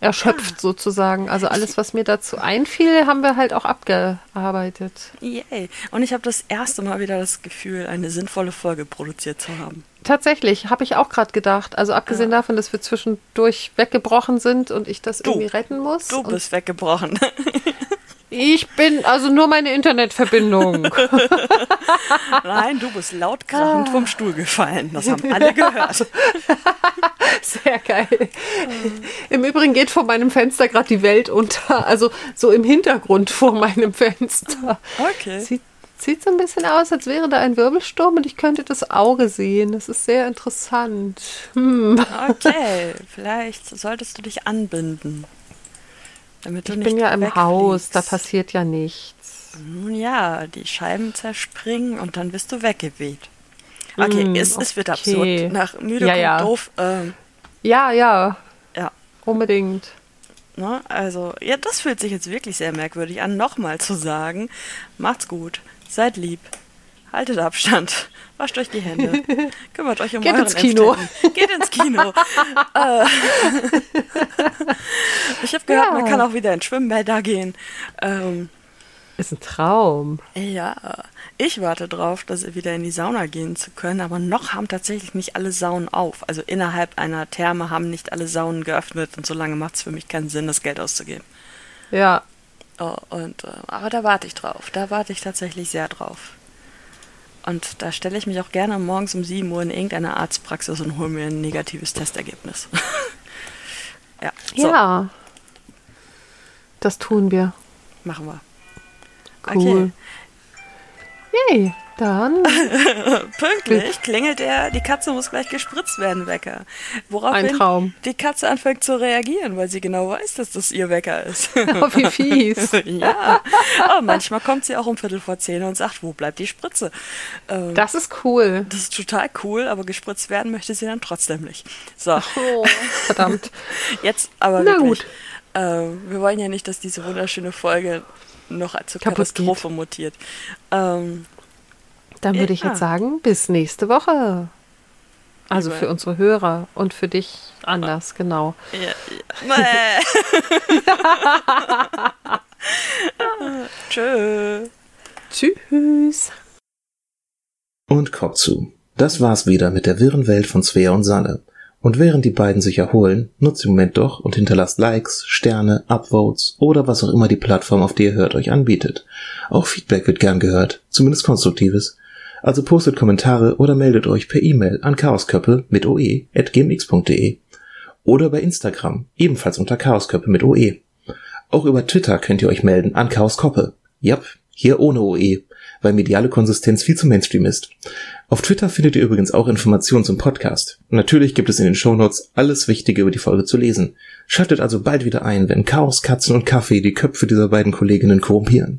erschöpft ja. sozusagen. Also alles, was mir dazu einfiel, haben wir halt auch abgearbeitet. Yay. Und ich habe das erste Mal wieder das Gefühl, eine sinnvolle Folge produziert zu haben. Tatsächlich, habe ich auch gerade gedacht. Also abgesehen ja. davon, dass wir zwischendurch weggebrochen sind und ich das du, irgendwie retten muss. Du bist weggebrochen. Ich bin also nur meine Internetverbindung. Nein, du bist laut krachend vom Stuhl gefallen. Das haben alle gehört. Sehr geil. Im Übrigen geht vor meinem Fenster gerade die Welt unter. Also so im Hintergrund vor meinem Fenster. Okay. Sieht, sieht so ein bisschen aus, als wäre da ein Wirbelsturm und ich könnte das Auge sehen. Das ist sehr interessant. Hm. Okay, vielleicht solltest du dich anbinden. Damit ich bin ja im Haus, da passiert ja nichts. Nun ja, die Scheiben zerspringen und dann bist du weggeweht. Okay, mm, es, es wird absurd. Nach müde ja, ja. doof. Ähm, ja, ja. Ja. Unbedingt. Ne? Also, ja, das fühlt sich jetzt wirklich sehr merkwürdig an, nochmal zu sagen. Macht's gut, seid lieb, haltet Abstand, wascht euch die Hände, kümmert euch um Geht ins Kino. Geht ins Kino. Äh. ich habe gehört, ja. man kann auch wieder in Schwimmbäder gehen. Ähm, ist ein Traum. Ja, ich warte drauf, dass wieder in die Sauna gehen zu können, aber noch haben tatsächlich nicht alle Saunen auf. Also innerhalb einer Therme haben nicht alle Saunen geöffnet und solange macht es für mich keinen Sinn, das Geld auszugeben. Ja. Oh, und, äh, aber da warte ich drauf. Da warte ich tatsächlich sehr drauf. Und da stelle ich mich auch gerne morgens um 7 Uhr in irgendeine Arztpraxis und hole mir ein negatives Testergebnis. ja. So. Ja. Das tun wir. Machen wir. Cool. Okay. Yay. Dann. Pünktlich klingelt er, die Katze muss gleich gespritzt werden, Wecker. Woraufhin Ein Traum. die Katze anfängt zu reagieren, weil sie genau weiß, dass das ihr Wecker ist. Oh, wie fies. ja. Aber manchmal kommt sie auch um Viertel vor zehn und sagt, wo bleibt die Spritze? Ähm, das ist cool. Das ist total cool, aber gespritzt werden möchte sie dann trotzdem nicht. So. Oh, verdammt. Jetzt aber Na wirklich. gut. Äh, wir wollen ja nicht, dass diese wunderschöne Folge noch zur Kaputt Katastrophe geht. mutiert. Ähm, dann würde ich jetzt sagen, bis nächste Woche. Also für unsere Hörer und für dich anders, genau. Ja, ja. Tschö. Tschüss. Und Kopf zu. Das war's wieder mit der wirren Welt von Svea und Sanne. Und während die beiden sich erholen, nutzt den Moment doch und hinterlasst Likes, Sterne, Upvotes oder was auch immer die Plattform, auf die ihr hört, euch anbietet. Auch Feedback wird gern gehört, zumindest konstruktives. Also postet Kommentare oder meldet euch per E-Mail an chaosköppe mit oe.gmx.de oder bei Instagram, ebenfalls unter chaosköppe mit oe. Auch über Twitter könnt ihr euch melden an chaoskoppe. Jap, hier ohne oe, weil mediale Konsistenz viel zu Mainstream ist. Auf Twitter findet ihr übrigens auch Informationen zum Podcast. natürlich gibt es in den Shownotes alles Wichtige über die Folge zu lesen. Schaltet also bald wieder ein, wenn Chaos, Katzen und Kaffee die Köpfe dieser beiden Kolleginnen korrumpieren.